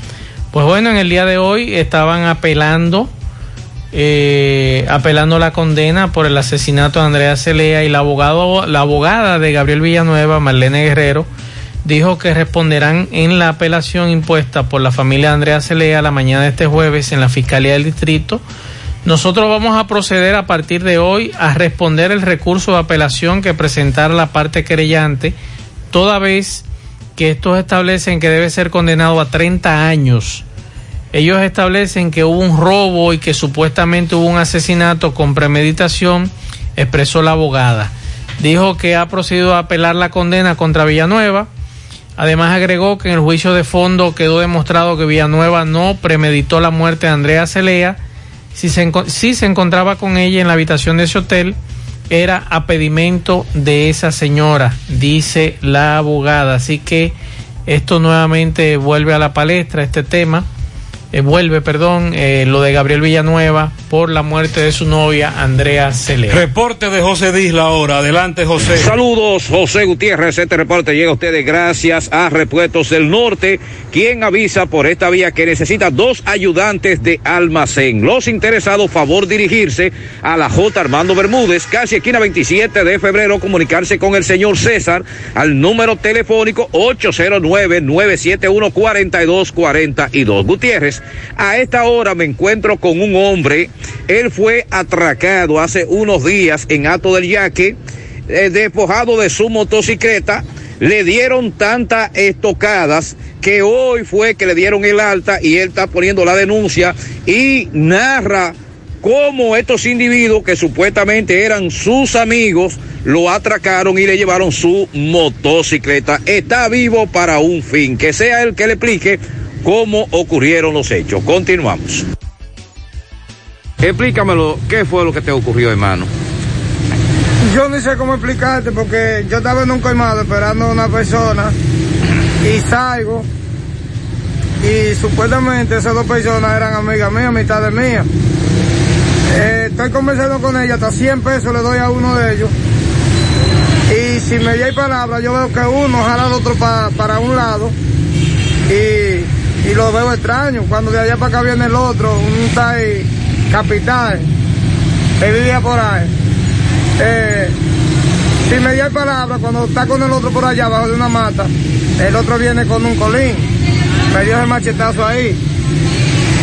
Pues bueno, en el día de hoy estaban apelando, eh, apelando la condena por el asesinato de Andrea Celea y la, abogado, la abogada de Gabriel Villanueva, Marlene Guerrero, dijo que responderán en la apelación impuesta por la familia de Andrea Celea la mañana de este jueves en la Fiscalía del Distrito. Nosotros vamos a proceder a partir de hoy a responder el recurso de apelación que presentara la parte querellante, toda vez que estos establecen que debe ser condenado a 30 años. Ellos establecen que hubo un robo y que supuestamente hubo un asesinato con premeditación, expresó la abogada. Dijo que ha procedido a apelar la condena contra Villanueva. Además agregó que en el juicio de fondo quedó demostrado que Villanueva no premeditó la muerte de Andrea Celea. Si se, encontraba con ella en la habitación de ese hotel, era a pedimento de esa señora, dice la abogada. Así que esto nuevamente vuelve a la palestra, este tema. Eh, vuelve, perdón, eh, lo de Gabriel Villanueva por la muerte de su novia Andrea Celea. Reporte de José Disla ahora. Adelante, José. Saludos, José Gutiérrez. Este reporte llega a ustedes gracias a Repuestos del Norte, quien avisa por esta vía que necesita dos ayudantes de almacén. Los interesados, favor dirigirse a la J. Armando Bermúdez, casi esquina 27 de febrero, comunicarse con el señor César al número telefónico 809-971-4242. Gutiérrez, a esta hora me encuentro con un hombre. Él fue atracado hace unos días en Ato del Yaque, eh, despojado de su motocicleta. Le dieron tantas estocadas que hoy fue que le dieron el alta y él está poniendo la denuncia y narra cómo estos individuos que supuestamente eran sus amigos lo atracaron y le llevaron su motocicleta. Está vivo para un fin. Que sea él que le explique cómo ocurrieron los hechos. Continuamos. Explícamelo, ¿qué fue lo que te ocurrió, hermano? Yo no sé cómo explicarte porque yo estaba en un colmado esperando a una persona y salgo y supuestamente esas dos personas eran amigas mías, amistades mías. Eh, estoy conversando con ella, hasta 100 pesos le doy a uno de ellos. Y si me di palabra, yo veo que uno jala al otro pa- para un lado y, y lo veo extraño. Cuando de allá para acá viene el otro, un tal capital, que vivía por ahí. Eh, Si me dio palabra, cuando está con el otro por allá abajo de una mata, el otro viene con un colín. Me dio ese machetazo ahí.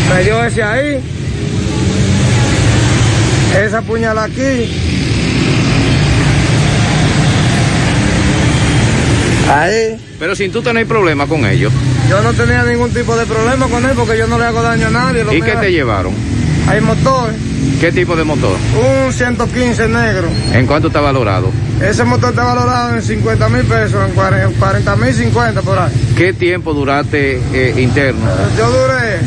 Me dio ese ahí. Esa puñalada aquí. Ahí. Pero sin tú tener problema con ellos. Yo no tenía ningún tipo de problema con él porque yo no le hago daño a nadie. ¿Y qué te llevaron? Hay motor, ¿Qué tipo de motor? un 115 negro. ¿En cuánto está valorado? Ese motor está valorado en 50 mil pesos, en 40 mil 50 por ahí. ¿Qué tiempo duraste eh, interno? Yo duré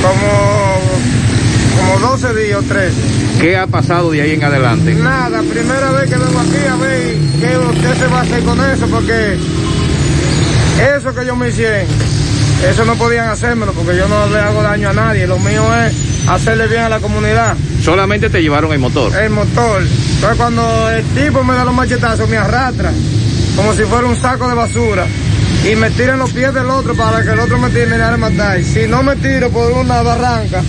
como, como 12 días o 13. ¿Qué ha pasado de ahí en adelante? Nada, primera vez que vengo aquí a ver qué, qué se va a hacer con eso, porque eso que yo me hice, eso no podían hacérmelo, porque yo no le hago daño a nadie. Lo mío es hacerle bien a la comunidad. Solamente te llevaron el motor. El motor. Entonces cuando el tipo me da los machetazos, me arrastra, como si fuera un saco de basura. Y me tira en los pies del otro para que el otro me termine de matar. Si no me tiro por una barranca,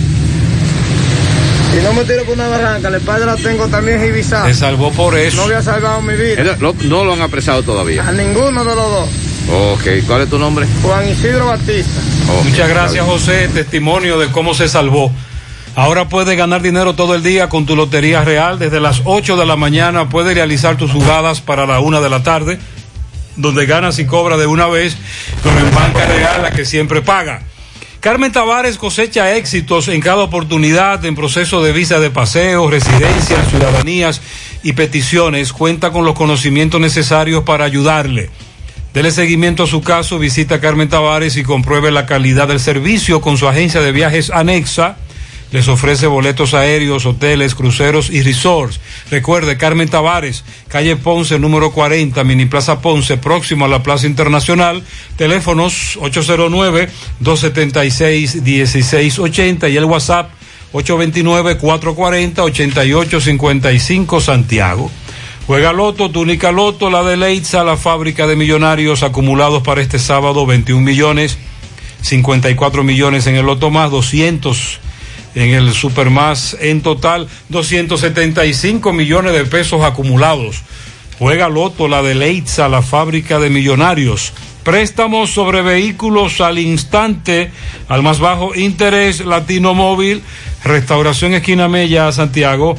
si no me tiro por una barranca, la espalda la tengo también jibizada. Te salvó por eso. No había salvado mi vida. No lo han apresado todavía. A ninguno de los dos. Ok, ¿cuál es tu nombre? Juan Isidro Batista. Muchas gracias, José. Testimonio de cómo se salvó. Ahora puedes ganar dinero todo el día con tu Lotería Real. Desde las 8 de la mañana puedes realizar tus jugadas para la 1 de la tarde, donde ganas y cobras de una vez, como en Banca Real, la que siempre paga. Carmen Tavares cosecha éxitos en cada oportunidad en proceso de visa de paseo, residencias, ciudadanías y peticiones. Cuenta con los conocimientos necesarios para ayudarle. Dele seguimiento a su caso, visita a Carmen Tavares y compruebe la calidad del servicio con su agencia de viajes anexa. Les ofrece boletos aéreos, hoteles, cruceros y resorts. Recuerde, Carmen Tavares, calle Ponce, número 40, Mini Plaza Ponce, próximo a la Plaza Internacional. Teléfonos 809-276-1680 y el WhatsApp 829-440-8855 Santiago. Juega Loto, túnica Loto, la de Leitza, la fábrica de millonarios acumulados para este sábado, 21 millones, 54 millones en el Loto más, 200 en el Super más, en total 275 millones de pesos acumulados. Juega Loto, la de Leitza, la fábrica de millonarios. Préstamos sobre vehículos al instante, al más bajo interés, Latino Móvil, Restauración Esquina Mella, Santiago,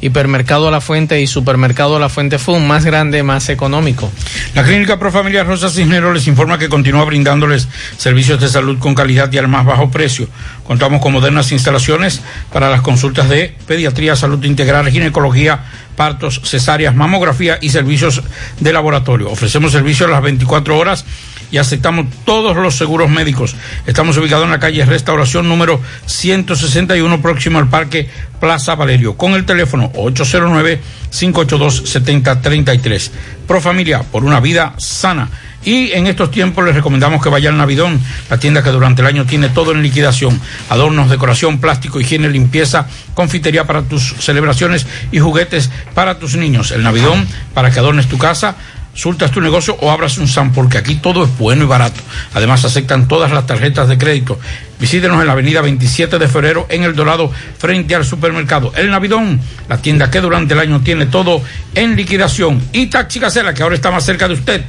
Hipermercado La Fuente y Supermercado La Fuente Fun, más grande, más económico. La Clínica Profamiliar Rosa Cisneros les informa que continúa brindándoles servicios de salud con calidad y al más bajo precio. Contamos con modernas instalaciones para las consultas de pediatría, salud integral, ginecología, partos, cesáreas, mamografía y servicios de laboratorio. Ofrecemos servicios a las 24 horas y aceptamos todos los seguros médicos. Estamos ubicados en la calle Restauración número 161 próximo al Parque Plaza Valerio con el teléfono 809-582-7033. Pro Familia, por una vida sana. Y en estos tiempos les recomendamos que vayan al Navidón, la tienda que durante el año tiene todo en liquidación. Adornos, decoración, plástico, higiene, limpieza, confitería para tus celebraciones y juguetes para tus niños. El Navidón para que adornes tu casa surtas tu negocio o abras un SAM, porque aquí todo es bueno y barato. Además, aceptan todas las tarjetas de crédito. Visítenos en la avenida 27 de febrero en El Dorado, frente al supermercado El Navidón, la tienda que durante el año tiene todo en liquidación. Y Taxi Gacela, que ahora está más cerca de usted.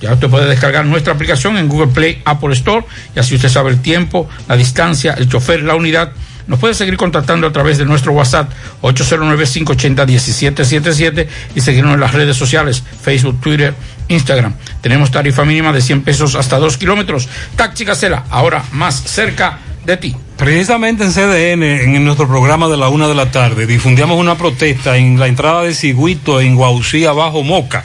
Ya usted puede descargar nuestra aplicación en Google Play, Apple Store, y así usted sabe el tiempo, la distancia, el chofer, la unidad. Nos puede seguir contactando a través de nuestro WhatsApp 809-580-1777 y seguirnos en las redes sociales, Facebook, Twitter, Instagram. Tenemos tarifa mínima de 100 pesos hasta 2 kilómetros. Taxi Gacela, ahora más cerca de ti. Precisamente en CDN, en nuestro programa de la una de la tarde, difundíamos una protesta en la entrada de Ciguito, en Guaucí, abajo Moca.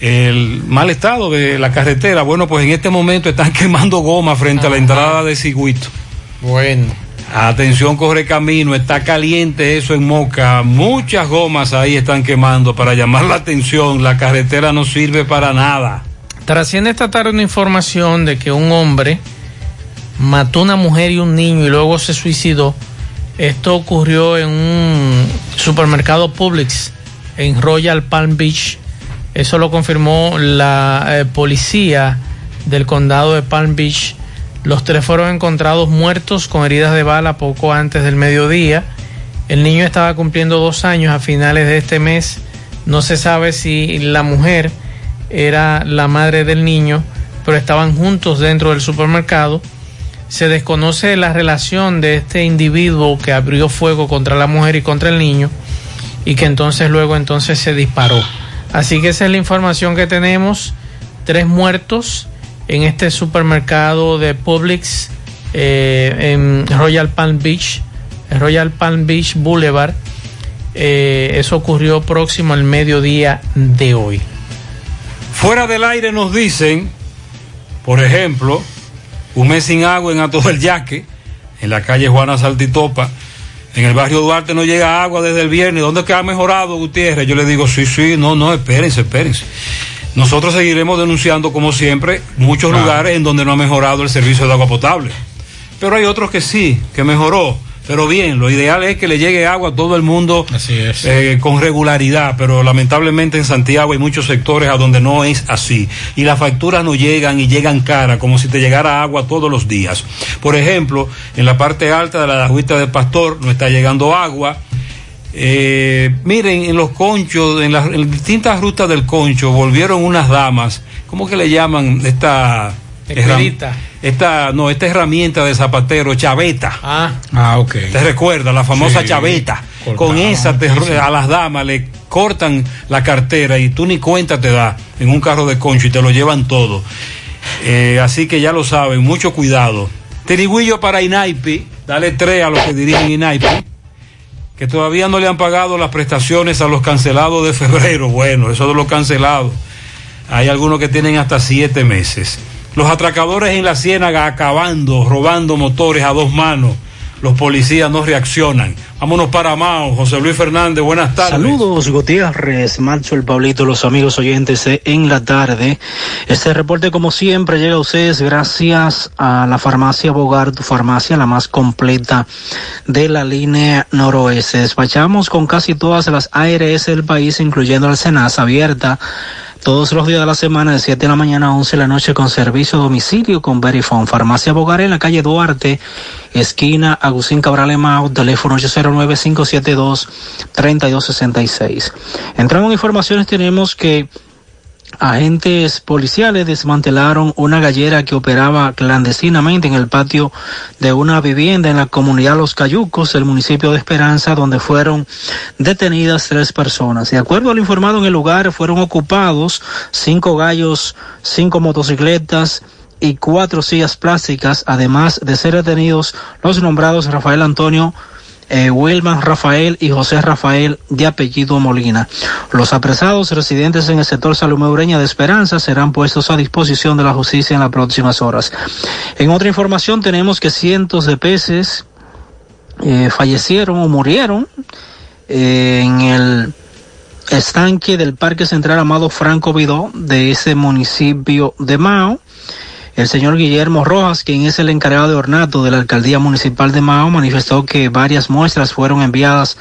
El mal estado de la carretera, bueno, pues en este momento están quemando goma frente a la entrada de Ciguito. Bueno. Atención, corre camino, está caliente eso en Moca. Muchas gomas ahí están quemando para llamar la atención. La carretera no sirve para nada. Trasciende esta tarde una información de que un hombre mató una mujer y un niño y luego se suicidó. Esto ocurrió en un supermercado Publix en Royal Palm Beach. Eso lo confirmó la eh, policía del condado de Palm Beach. Los tres fueron encontrados muertos con heridas de bala poco antes del mediodía. El niño estaba cumpliendo dos años a finales de este mes. No se sabe si la mujer era la madre del niño, pero estaban juntos dentro del supermercado. Se desconoce la relación de este individuo que abrió fuego contra la mujer y contra el niño y que entonces luego entonces se disparó. Así que esa es la información que tenemos. Tres muertos en este supermercado de Publix eh, en Royal Palm Beach, Royal Palm Beach Boulevard. Eh, eso ocurrió próximo al mediodía de hoy. Fuera del aire nos dicen, por ejemplo, un mes sin agua en Ato del Yaque, en la calle Juana Saltitopa. En el barrio Duarte no llega agua desde el viernes. ¿Dónde es que ha mejorado Gutiérrez? Yo le digo, sí, sí, no, no, espérense, espérense. Nosotros seguiremos denunciando, como siempre, muchos lugares en donde no ha mejorado el servicio de agua potable. Pero hay otros que sí, que mejoró. Pero bien, lo ideal es que le llegue agua a todo el mundo eh, con regularidad, pero lamentablemente en Santiago hay muchos sectores a donde no es así. Y las facturas no llegan y llegan cara, como si te llegara agua todos los días. Por ejemplo, en la parte alta de la agüita del pastor no está llegando agua. Eh, miren, en los conchos, en las, en distintas rutas del concho, volvieron unas damas, ¿cómo que le llaman esta? Esta, no, esta herramienta de zapatero, chaveta. Ah, ah ok. ¿Te recuerda? La famosa Sí. chaveta. Con esa te- a las damas le cortan la cartera y tú ni cuenta te da en un carro de concho y te lo llevan todo. Eh, así que ya lo saben, mucho cuidado. Teriguillo para Inaipi, dale tres a los que dirigen Inaipi, que todavía no le han pagado las prestaciones a los cancelados de febrero. Bueno, eso de los cancelados. Hay algunos que tienen hasta siete meses. Los atracadores en la ciénaga acabando, robando motores a dos manos. Los policías no reaccionan. Vámonos para Mao. José Luis Fernández, buenas tardes. Saludos Gutiérrez, Marcho el Pablito, los amigos oyentes en la tarde. Este reporte como siempre llega a ustedes gracias a la farmacia Bogar, tu farmacia la más completa de la línea noroeste. Despachamos con casi todas las ARS del país, incluyendo la Senasa abierta todos los días de la semana de 7 de la mañana a 11 de la noche con servicio a domicilio con Verifone. Farmacia Bogar en la calle Duarte, esquina Agustín Cabral Emao, teléfono 809-572-3266. Entrando en informaciones tenemos que agentes policiales desmantelaron una gallera que operaba clandestinamente en el patio de una vivienda en la comunidad Los Cayucos, del municipio de Esperanza, donde fueron detenidas tres personas. De acuerdo a lo informado en el lugar, fueron ocupados cinco gallos, cinco motocicletas, y cuatro sillas plásticas, además de ser detenidos los nombrados Rafael Antonio eh, Rafael y José Rafael de apellido Molina. Los apresados residentes en el sector Salumeureña de Esperanza serán puestos a disposición de la justicia en las próximas horas. En otra información tenemos que cientos de peces eh, fallecieron o murieron eh, en el estanque del Parque Central Amado Franco Vidó de ese municipio de Mao. El señor Guillermo Rojas, quien es el encargado de ornato de la alcaldía municipal de Mao, manifestó que varias muestras fueron enviadas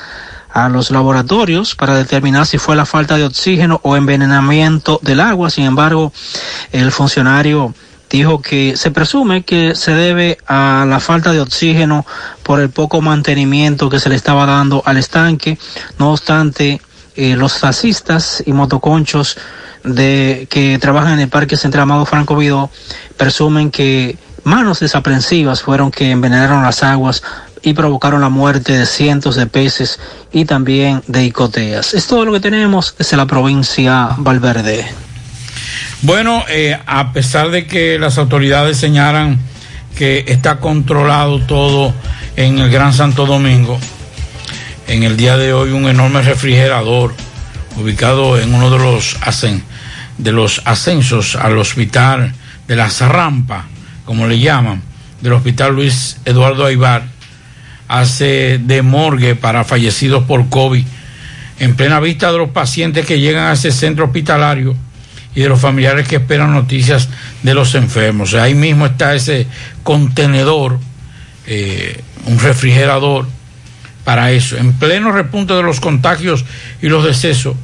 a los laboratorios para determinar si fue la falta de oxígeno o envenenamiento del agua. Sin embargo, el funcionario dijo que se presume que se debe a la falta de oxígeno por el poco mantenimiento que se le estaba dando al estanque. No obstante, eh, los taxistas y motoconchos de que trabajan en el Parque Central Amado Franco Vidó presumen que manos desaprensivas fueron que envenenaron las aguas y provocaron la muerte de cientos de peces y también de icoteas. Es todo lo que tenemos desde la provincia Valverde. Bueno, eh, a pesar de que las autoridades señalan que está controlado todo en el Gran Santo Domingo, en el día de hoy un enorme refrigerador ubicado en uno de los, ascensos al hospital de las rampas, como le llaman, del hospital Luis Eduardo Aibar, hace de morgue para fallecidos por COVID, en plena vista de los pacientes que llegan a ese centro hospitalario y de los familiares que esperan noticias de los enfermos. Ahí mismo está ese contenedor, eh, un refrigerador para eso. En pleno repunte de los contagios y los decesos,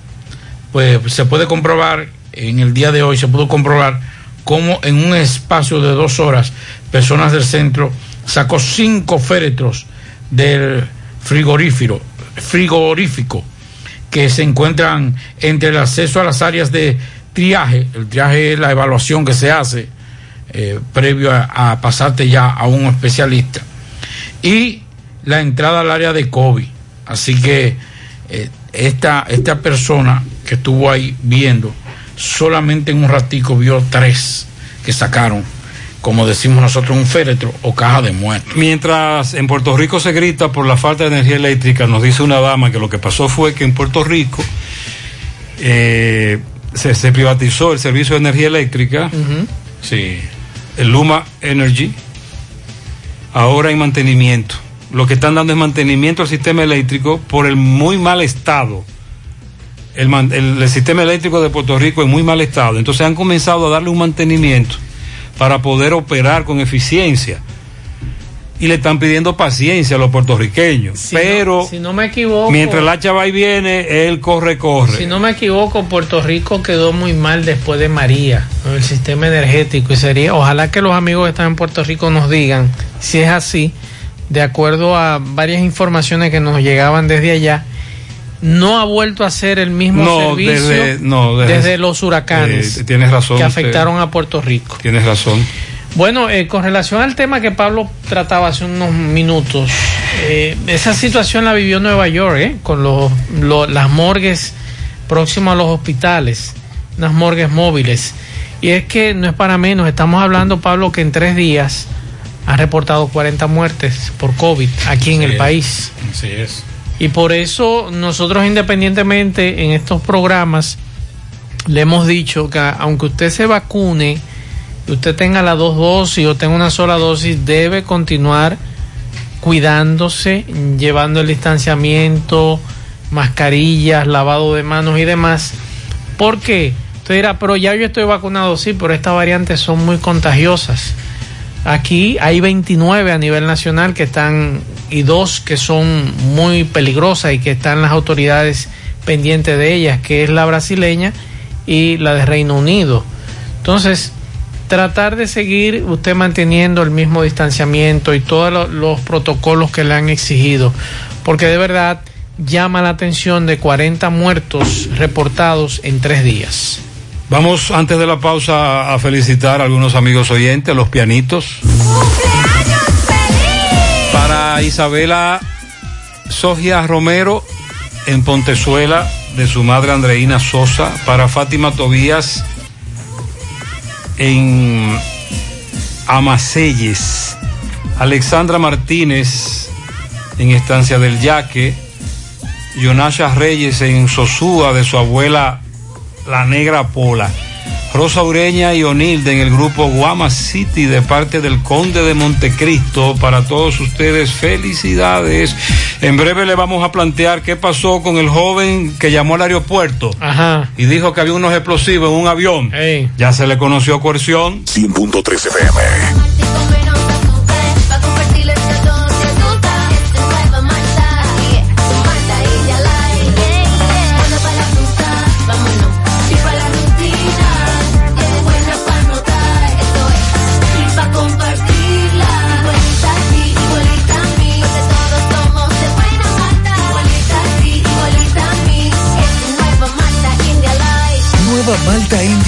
pues se puede comprobar, en el día de hoy se pudo comprobar cómo en un espacio de dos horas, personas del centro sacó cinco féretros del frigorífico, frigorífico que se encuentran entre el acceso a las áreas de triaje, el triaje es la evaluación que se hace eh, previo a, a, pasarte ya a un especialista, y la entrada al área de COVID. Así que eh, esta, esta persona que estuvo ahí viendo, solamente en un ratico vio tres que sacaron como decimos nosotros, un féretro o caja de muertos. Mientras en Puerto Rico se grita por la falta de energía eléctrica, nos dice una dama que lo que pasó fue que en Puerto Rico eh, se, se, privatizó el servicio de energía eléctrica, uh -huh. sí, el Luma Energy, ahora hay mantenimiento. Lo que están dando es mantenimiento al sistema eléctrico por el muy mal estado. El, el, el sistema eléctrico de Puerto Rico en muy mal estado. Entonces han comenzado a darle un mantenimiento para poder operar con eficiencia. Y le están pidiendo paciencia a los puertorriqueños. Si pero no, si no me equivoco, mientras la chava y viene, él corre, corre. Si no me equivoco, Puerto Rico quedó muy mal después de María, ¿no? el sistema energético. Y sería, ojalá que los amigos que están en Puerto Rico nos digan si es así, de acuerdo a varias informaciones que nos llegaban desde allá no ha vuelto a ser el mismo no, servicio desde, no, desde, desde, los huracanes eh, tienes razón, que afectaron usted, a Puerto Rico. Tienes razón. Bueno, eh, con relación al tema que Pablo trataba hace unos minutos, eh, esa situación la vivió Nueva York, ¿eh? con los, las morgues próximas a los hospitales, unas morgues móviles. Y es que no es para menos, estamos hablando, Pablo, que en tres días ha reportado 40 muertes por COVID aquí en Así el es. país. Así es. Y por eso nosotros independientemente en estos programas le hemos dicho que aunque usted se vacune, usted tenga las dos dosis o tenga una sola dosis, debe continuar cuidándose, llevando el distanciamiento, mascarillas, lavado de manos y demás. ¿Por qué? Usted dirá, pero ya yo estoy vacunado, sí, pero estas variantes son muy contagiosas. Aquí hay 29 a nivel nacional que están y dos que son muy peligrosas y que están las autoridades pendientes de ellas, que es la brasileña y la de Reino Unido. Entonces, tratar de seguir usted manteniendo el mismo distanciamiento y todos los, los protocolos que le han exigido, porque de verdad llama la atención de 40 muertos reportados en tres días. Vamos antes de la pausa a felicitar a algunos amigos oyentes, los pianitos. Para Isabela Sogia Romero en Pontezuela, de su madre Andreina Sosa. Para Fátima Tobías en Amacelles. Alexandra Martínez en Estancia del Yaque. Yonasha Reyes en Sosúa de su abuela La Negra Pola. Rosa Ureña y Onilde en el grupo Guama City de parte del Conde de Montecristo. Para todos ustedes, felicidades. En breve le vamos a plantear qué pasó con el joven que llamó al aeropuerto Ajá. y dijo que había unos explosivos en un avión. Ey. Ya se le conoció coerción. 100.3 FM.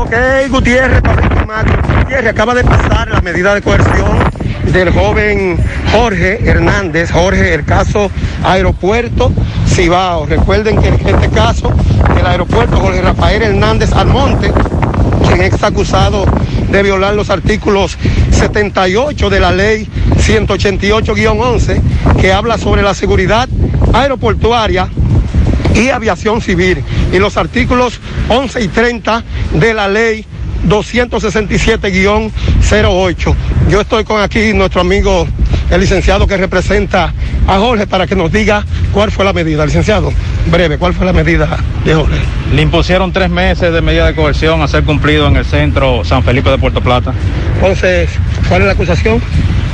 Ok, Gutiérrez, Pablito. Gutiérrez acaba de pasar la medida de coerción del joven Jorge Hernández, Jorge, el caso Aeropuerto Cibao. Recuerden que en este caso, el aeropuerto Jorge Rafael Hernández Almonte, quien está acusado de violar los artículos 78 de la ley 188-11, que habla sobre la seguridad aeroportuaria y aviación civil y los artículos 11 y 30 de la ley 267-08. Yo estoy con aquí nuestro amigo, el licenciado que representa a Jorge para que nos diga cuál fue la medida. Licenciado, breve, ¿cuál fue la medida de Jorge? Le impusieron tres meses de medida de coerción a ser cumplido en el centro San Felipe de Puerto Plata. Entonces, ¿cuál es la acusación?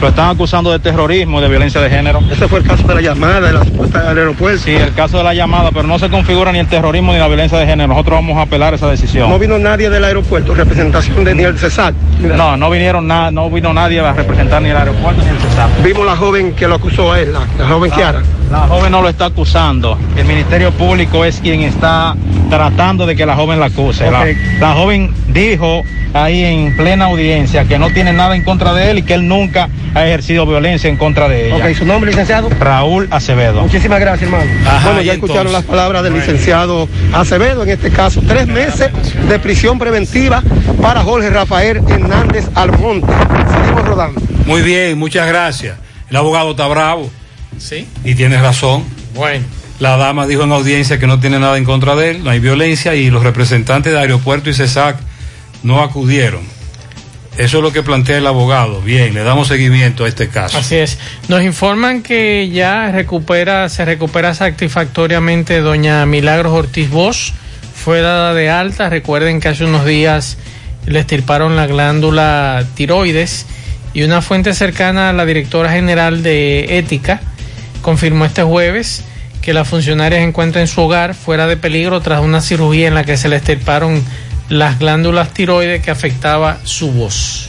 Lo están acusando de terrorismo, de violencia de género. Ese fue el caso de la llamada, de la del aeropuerto. Sí, el caso de la llamada, pero no se configura ni el terrorismo ni la violencia de género. Nosotros vamos a apelar esa decisión. No vino nadie del aeropuerto, representación de ni el CESAC. No, no vinieron nada, no vino nadie a representar ni el aeropuerto ni el CESAC. Vimos la joven que lo acusó a él, la, la joven Kiara. La joven no lo está acusando. El Ministerio Público es quien está tratando de que la joven la acuse. La- joven dijo ahí en plena audiencia que no tiene nada en contra de él y que él nunca ha ejercido violencia en contra de ella. Ok, ¿su nombre, licenciado? Raúl Acevedo. Muchísimas gracias, hermano. Ajá, bueno, ya escucharon las palabras del bueno. licenciado Acevedo, en este caso, tres meses de prisión preventiva para Jorge Rafael Hernández Almonte. Seguimos rodando. Muy bien, muchas gracias. El abogado está bravo. Sí. Y tiene razón. Bueno. La dama dijo en audiencia que no tiene nada en contra de él, no hay violencia y los representantes de aeropuerto y CESAC no acudieron. Eso es lo que plantea el abogado. Bien, le damos seguimiento a este caso. Así es. Nos informan que ya recupera, se recupera satisfactoriamente doña Milagros Ortiz Bosch. Fue dada de alta. Recuerden que hace unos días le estirparon la glándula tiroides y una fuente cercana a la directora general de Ética confirmó este jueves que la funcionaria se encuentra en su hogar fuera de peligro tras una cirugía en la que se le estirparon las glándulas tiroides que afectaba su voz.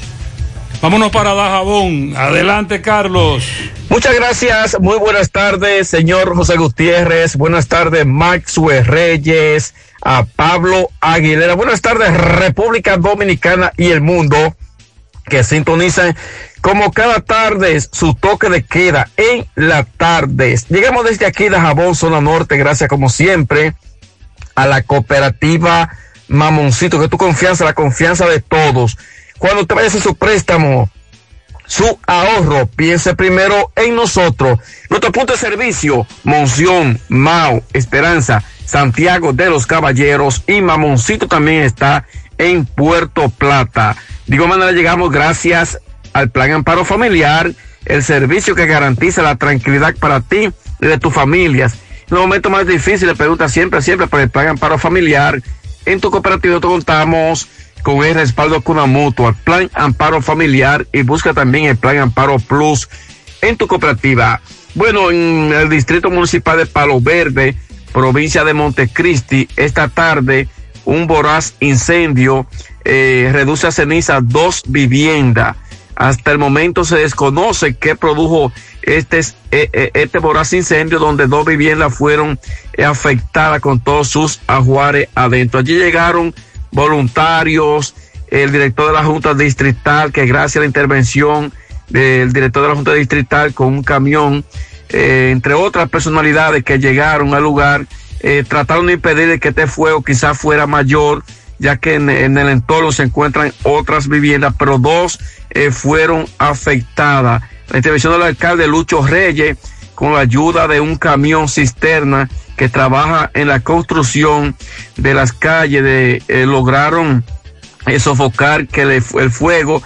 Vámonos para Dajabón. Adelante, Carlos. Muchas gracias, muy buenas tardes, señor José Gutiérrez, buenas tardes, Maxwell Reyes, a Pablo Aguilera, buenas tardes, República Dominicana y el mundo que sintonizan como cada tarde su toque de queda en la tarde. Llegamos desde aquí de Jabón, zona norte, gracias como siempre a la cooperativa Mamoncito, que tu confianza, la confianza de todos. Cuando te vayas a su préstamo, su ahorro, piense primero en nosotros. Nuestro punto de servicio, Monción, Mao, Esperanza, Santiago de los Caballeros y Mamoncito también está en Puerto Plata. De igual manera llegamos gracias al Plan Amparo Familiar, el servicio que garantiza la tranquilidad para ti y de tus familias. En los momentos más difíciles, pregunta siempre, siempre por el Plan Amparo Familiar. En tu cooperativa te contamos con el respaldo con una mutua, Plan Amparo Familiar y busca también el Plan Amparo Plus en tu cooperativa. Bueno, en el Distrito Municipal de Palo Verde, provincia de Montecristi, esta tarde un voraz incendio eh, reduce a ceniza dos viviendas. Hasta el momento se desconoce qué produjo este, eh, eh, este voraz incendio donde dos viviendas fueron afectadas con todos sus ajuares adentro. Allí llegaron voluntarios, el director de la Junta Distrital, que gracias a la intervención del director de la Junta Distrital con un camión, eh, entre otras personalidades que llegaron al lugar, trataron de impedir que este fuego quizás fuera mayor, ya que en, el entorno se encuentran otras viviendas, pero dos eh, fueron afectadas. La intervención del alcalde Lucho Reyes con la ayuda de un camión cisterna que trabaja en la construcción de las calles, eh, lograron eh, sofocar que el fuego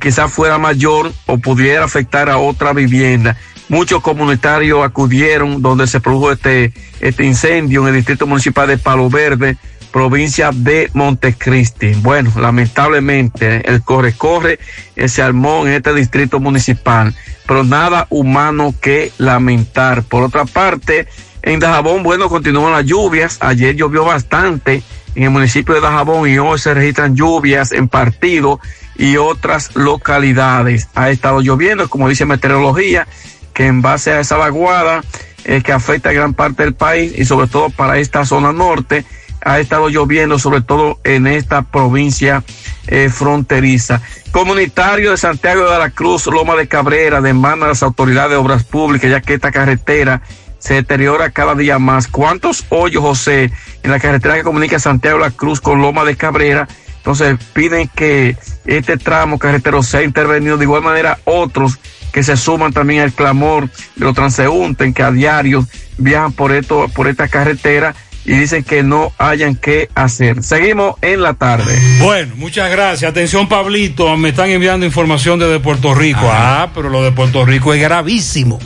quizás fuera mayor o pudiera afectar a otra vivienda. Muchos comunitarios acudieron donde se produjo este, este incendio en el distrito municipal de Palo Verde, provincia de Montecristi. Bueno, lamentablemente el corre-corre eh, se armó en este distrito municipal, pero nada humano que lamentar. Por otra parte, en Dajabón, bueno, continúan las lluvias. Ayer llovió bastante en el municipio de Dajabón y hoy se registran lluvias en partido y otras localidades. Ha estado lloviendo, como dice meteorología, que en base a esa vaguada eh, que afecta a gran parte del país y sobre todo para esta zona norte, ha estado lloviendo sobre todo en esta provincia eh, fronteriza. Comunitario de Santiago de la Cruz, Loma de Cabrera, demanda a las autoridades de obras públicas, ya que esta carretera se deteriora cada día más. ¿Cuántos hoyos, José, en la carretera que comunica Santiago de la Cruz con Loma de Cabrera? Entonces piden que este tramo carretero sea intervenido. De igual manera, otros que se suman también al clamor de los transeúntes que a diario viajan por, esto, por esta carretera y dicen que no hayan que hacer. Seguimos en la tarde. Bueno, muchas gracias. Atención, Pablito. Me están enviando información desde Puerto Rico. Ah, pero lo de Puerto Rico es gravísimo.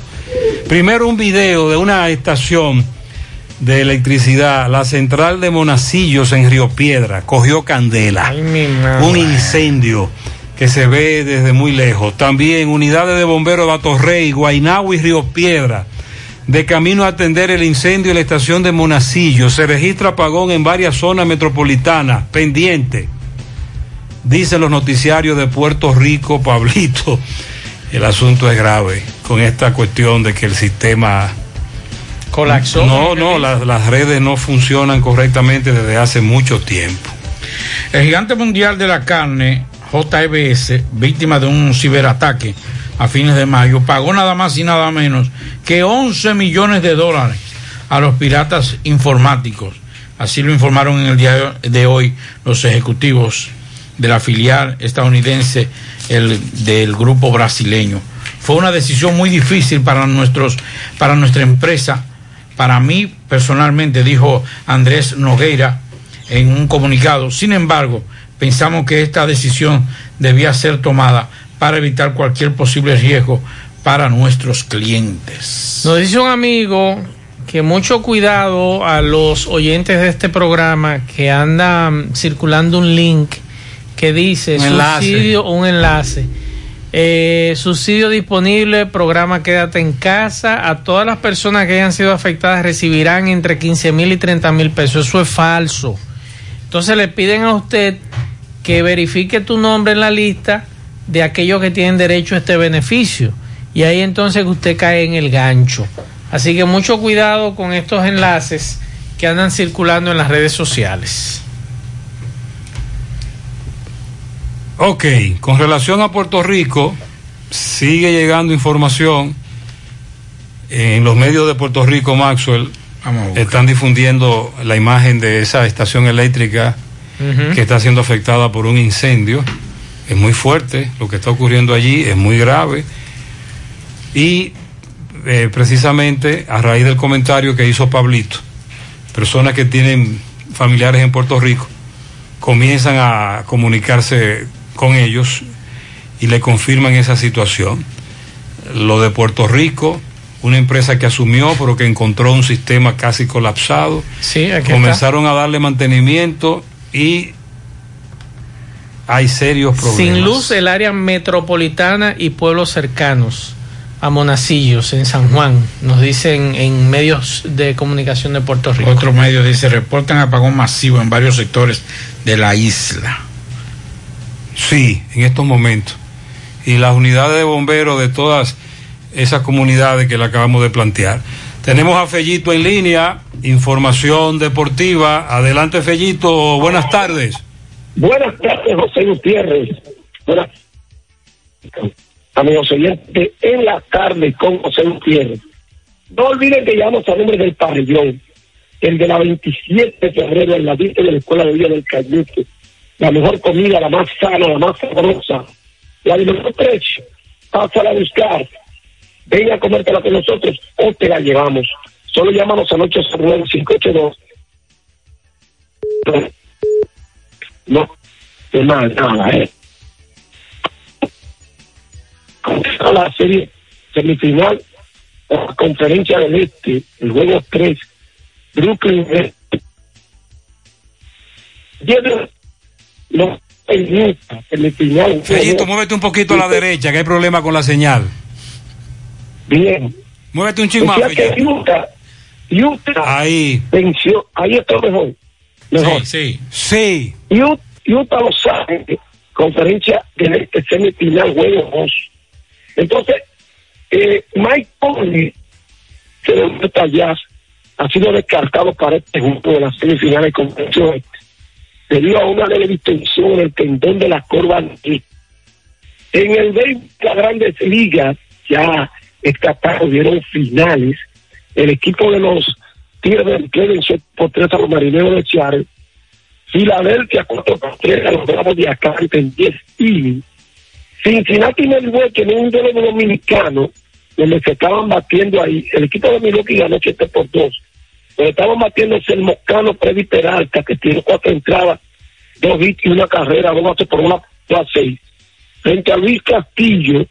Primero un video de una estación de electricidad, la central de Monacillos en Río Piedra, cogió candela. Un incendio que se ve desde muy lejos. También unidades de bomberos de Atorrey, Guaynabo y Río Piedra. De camino a atender el incendio en la estación de Monacillo. Se registra apagón en varias zonas metropolitanas. Pendiente. Dicen los noticiarios de Puerto Rico, Pablito. El asunto es grave con esta cuestión de que el sistema colapsó. No, no, las, las redes no funcionan correctamente desde hace mucho tiempo. El gigante mundial de la carne, JBS, víctima de un ciberataque a fines de mayo, pagó nada más y nada menos que 11 millones de dólares a los piratas informáticos. Así lo informaron en el día de hoy los ejecutivos de la filial estadounidense el, del grupo brasileño. Fue una decisión muy difícil para, nuestros, para nuestra empresa. Para mí, personalmente, dijo Andrés Nogueira en un comunicado. Sin embargo, pensamos que esta decisión debía ser tomada para evitar cualquier posible riesgo para nuestros clientes. Nos dice un amigo que mucho cuidado a los oyentes de este programa que andan circulando un link que dice Un enlace. subsidio, un enlace. Eh, subsidio disponible, programa Quédate en casa. A todas las personas que hayan sido afectadas recibirán entre 15 mil y 30 mil pesos. Eso es falso. Entonces le piden a usted que verifique tu nombre en la lista de aquellos que tienen derecho a este beneficio. Y ahí entonces usted cae en el gancho. Así que mucho cuidado con estos enlaces que andan circulando en las redes sociales. Ok, con relación a Puerto Rico, sigue llegando información en los medios de Puerto Rico, Maxwell. Están difundiendo la imagen de esa estación eléctrica que está siendo afectada por un incendio. Es muy fuerte lo que está ocurriendo allí, es muy grave. Y eh, precisamente a raíz del comentario que hizo Pablito, personas que tienen familiares en Puerto Rico comienzan a comunicarse con ellos y le confirman esa situación. Lo de Puerto Rico, una empresa que asumió pero que encontró un sistema casi colapsado. Sí, aquí Comenzaron a darle mantenimiento y hay serios problemas. Sin luz el área metropolitana y pueblos cercanos a Monacillos, en San Juan, nos dicen en medios de comunicación de Puerto Rico. Otro medio dice, reportan apagón masivo en varios sectores de la isla. Sí, en estos momentos. Y las unidades de bomberos de todas esas comunidades que le acabamos de plantear. Tenemos a Fellito en línea, información deportiva. Adelante, Fellito, buenas tardes. Buenas tardes, José Gutiérrez. Buenas amigos oyentes, en la tarde con José Gutiérrez. No olviden que llamamos a nombre del pabellón, el de la 27 de febrero en la vista de la Escuela de Vida del Cañete. La mejor comida, la más sana, la más sabrosa, la de mejor precio. Pásala a buscar. venga a comértela con nosotros o te la llevamos. Solo llámanos al 809-582. No, de nada, nada, eh. La serie semifinal de la conferencia del Este, el juego 3, Brooklyn. Lleva los Utah, semifinal. Fellito, muévete un poquito a la derecha, que hay problema con la señal. Bien. Muévete un chingo más. Utah, Utah Ahí. venció, ahí está mejor. Mejor. Sí, sí. Utah, Utah lo sabe, conferencia del este semifinal, juego 2. Entonces, eh, Mike Conley, que de Utah Jazz, ha sido descartado para este grupo de las semifinales de conferencia oeste, debido a una leve distensión en el tendón de la corva anterior. En el de las grandes ligas, ya esta tarde dieron finales. El equipo de los Tigres del venció por tres a los marineros de Seattle. Filadelfia cuatro por tres a los Bravos de Atlanta en 10 innings. Cincinnati Milwaukee en un duelo dominicano donde se estaban batiendo ahí. El equipo de Milwaukee ganó 7 por 2. Donde estaban batiéndose el Moscano Freddy Peralta, que tiró cuatro entradas, dos hits y una carrera, dos bases por una a seis. Frente a Luis Castillo,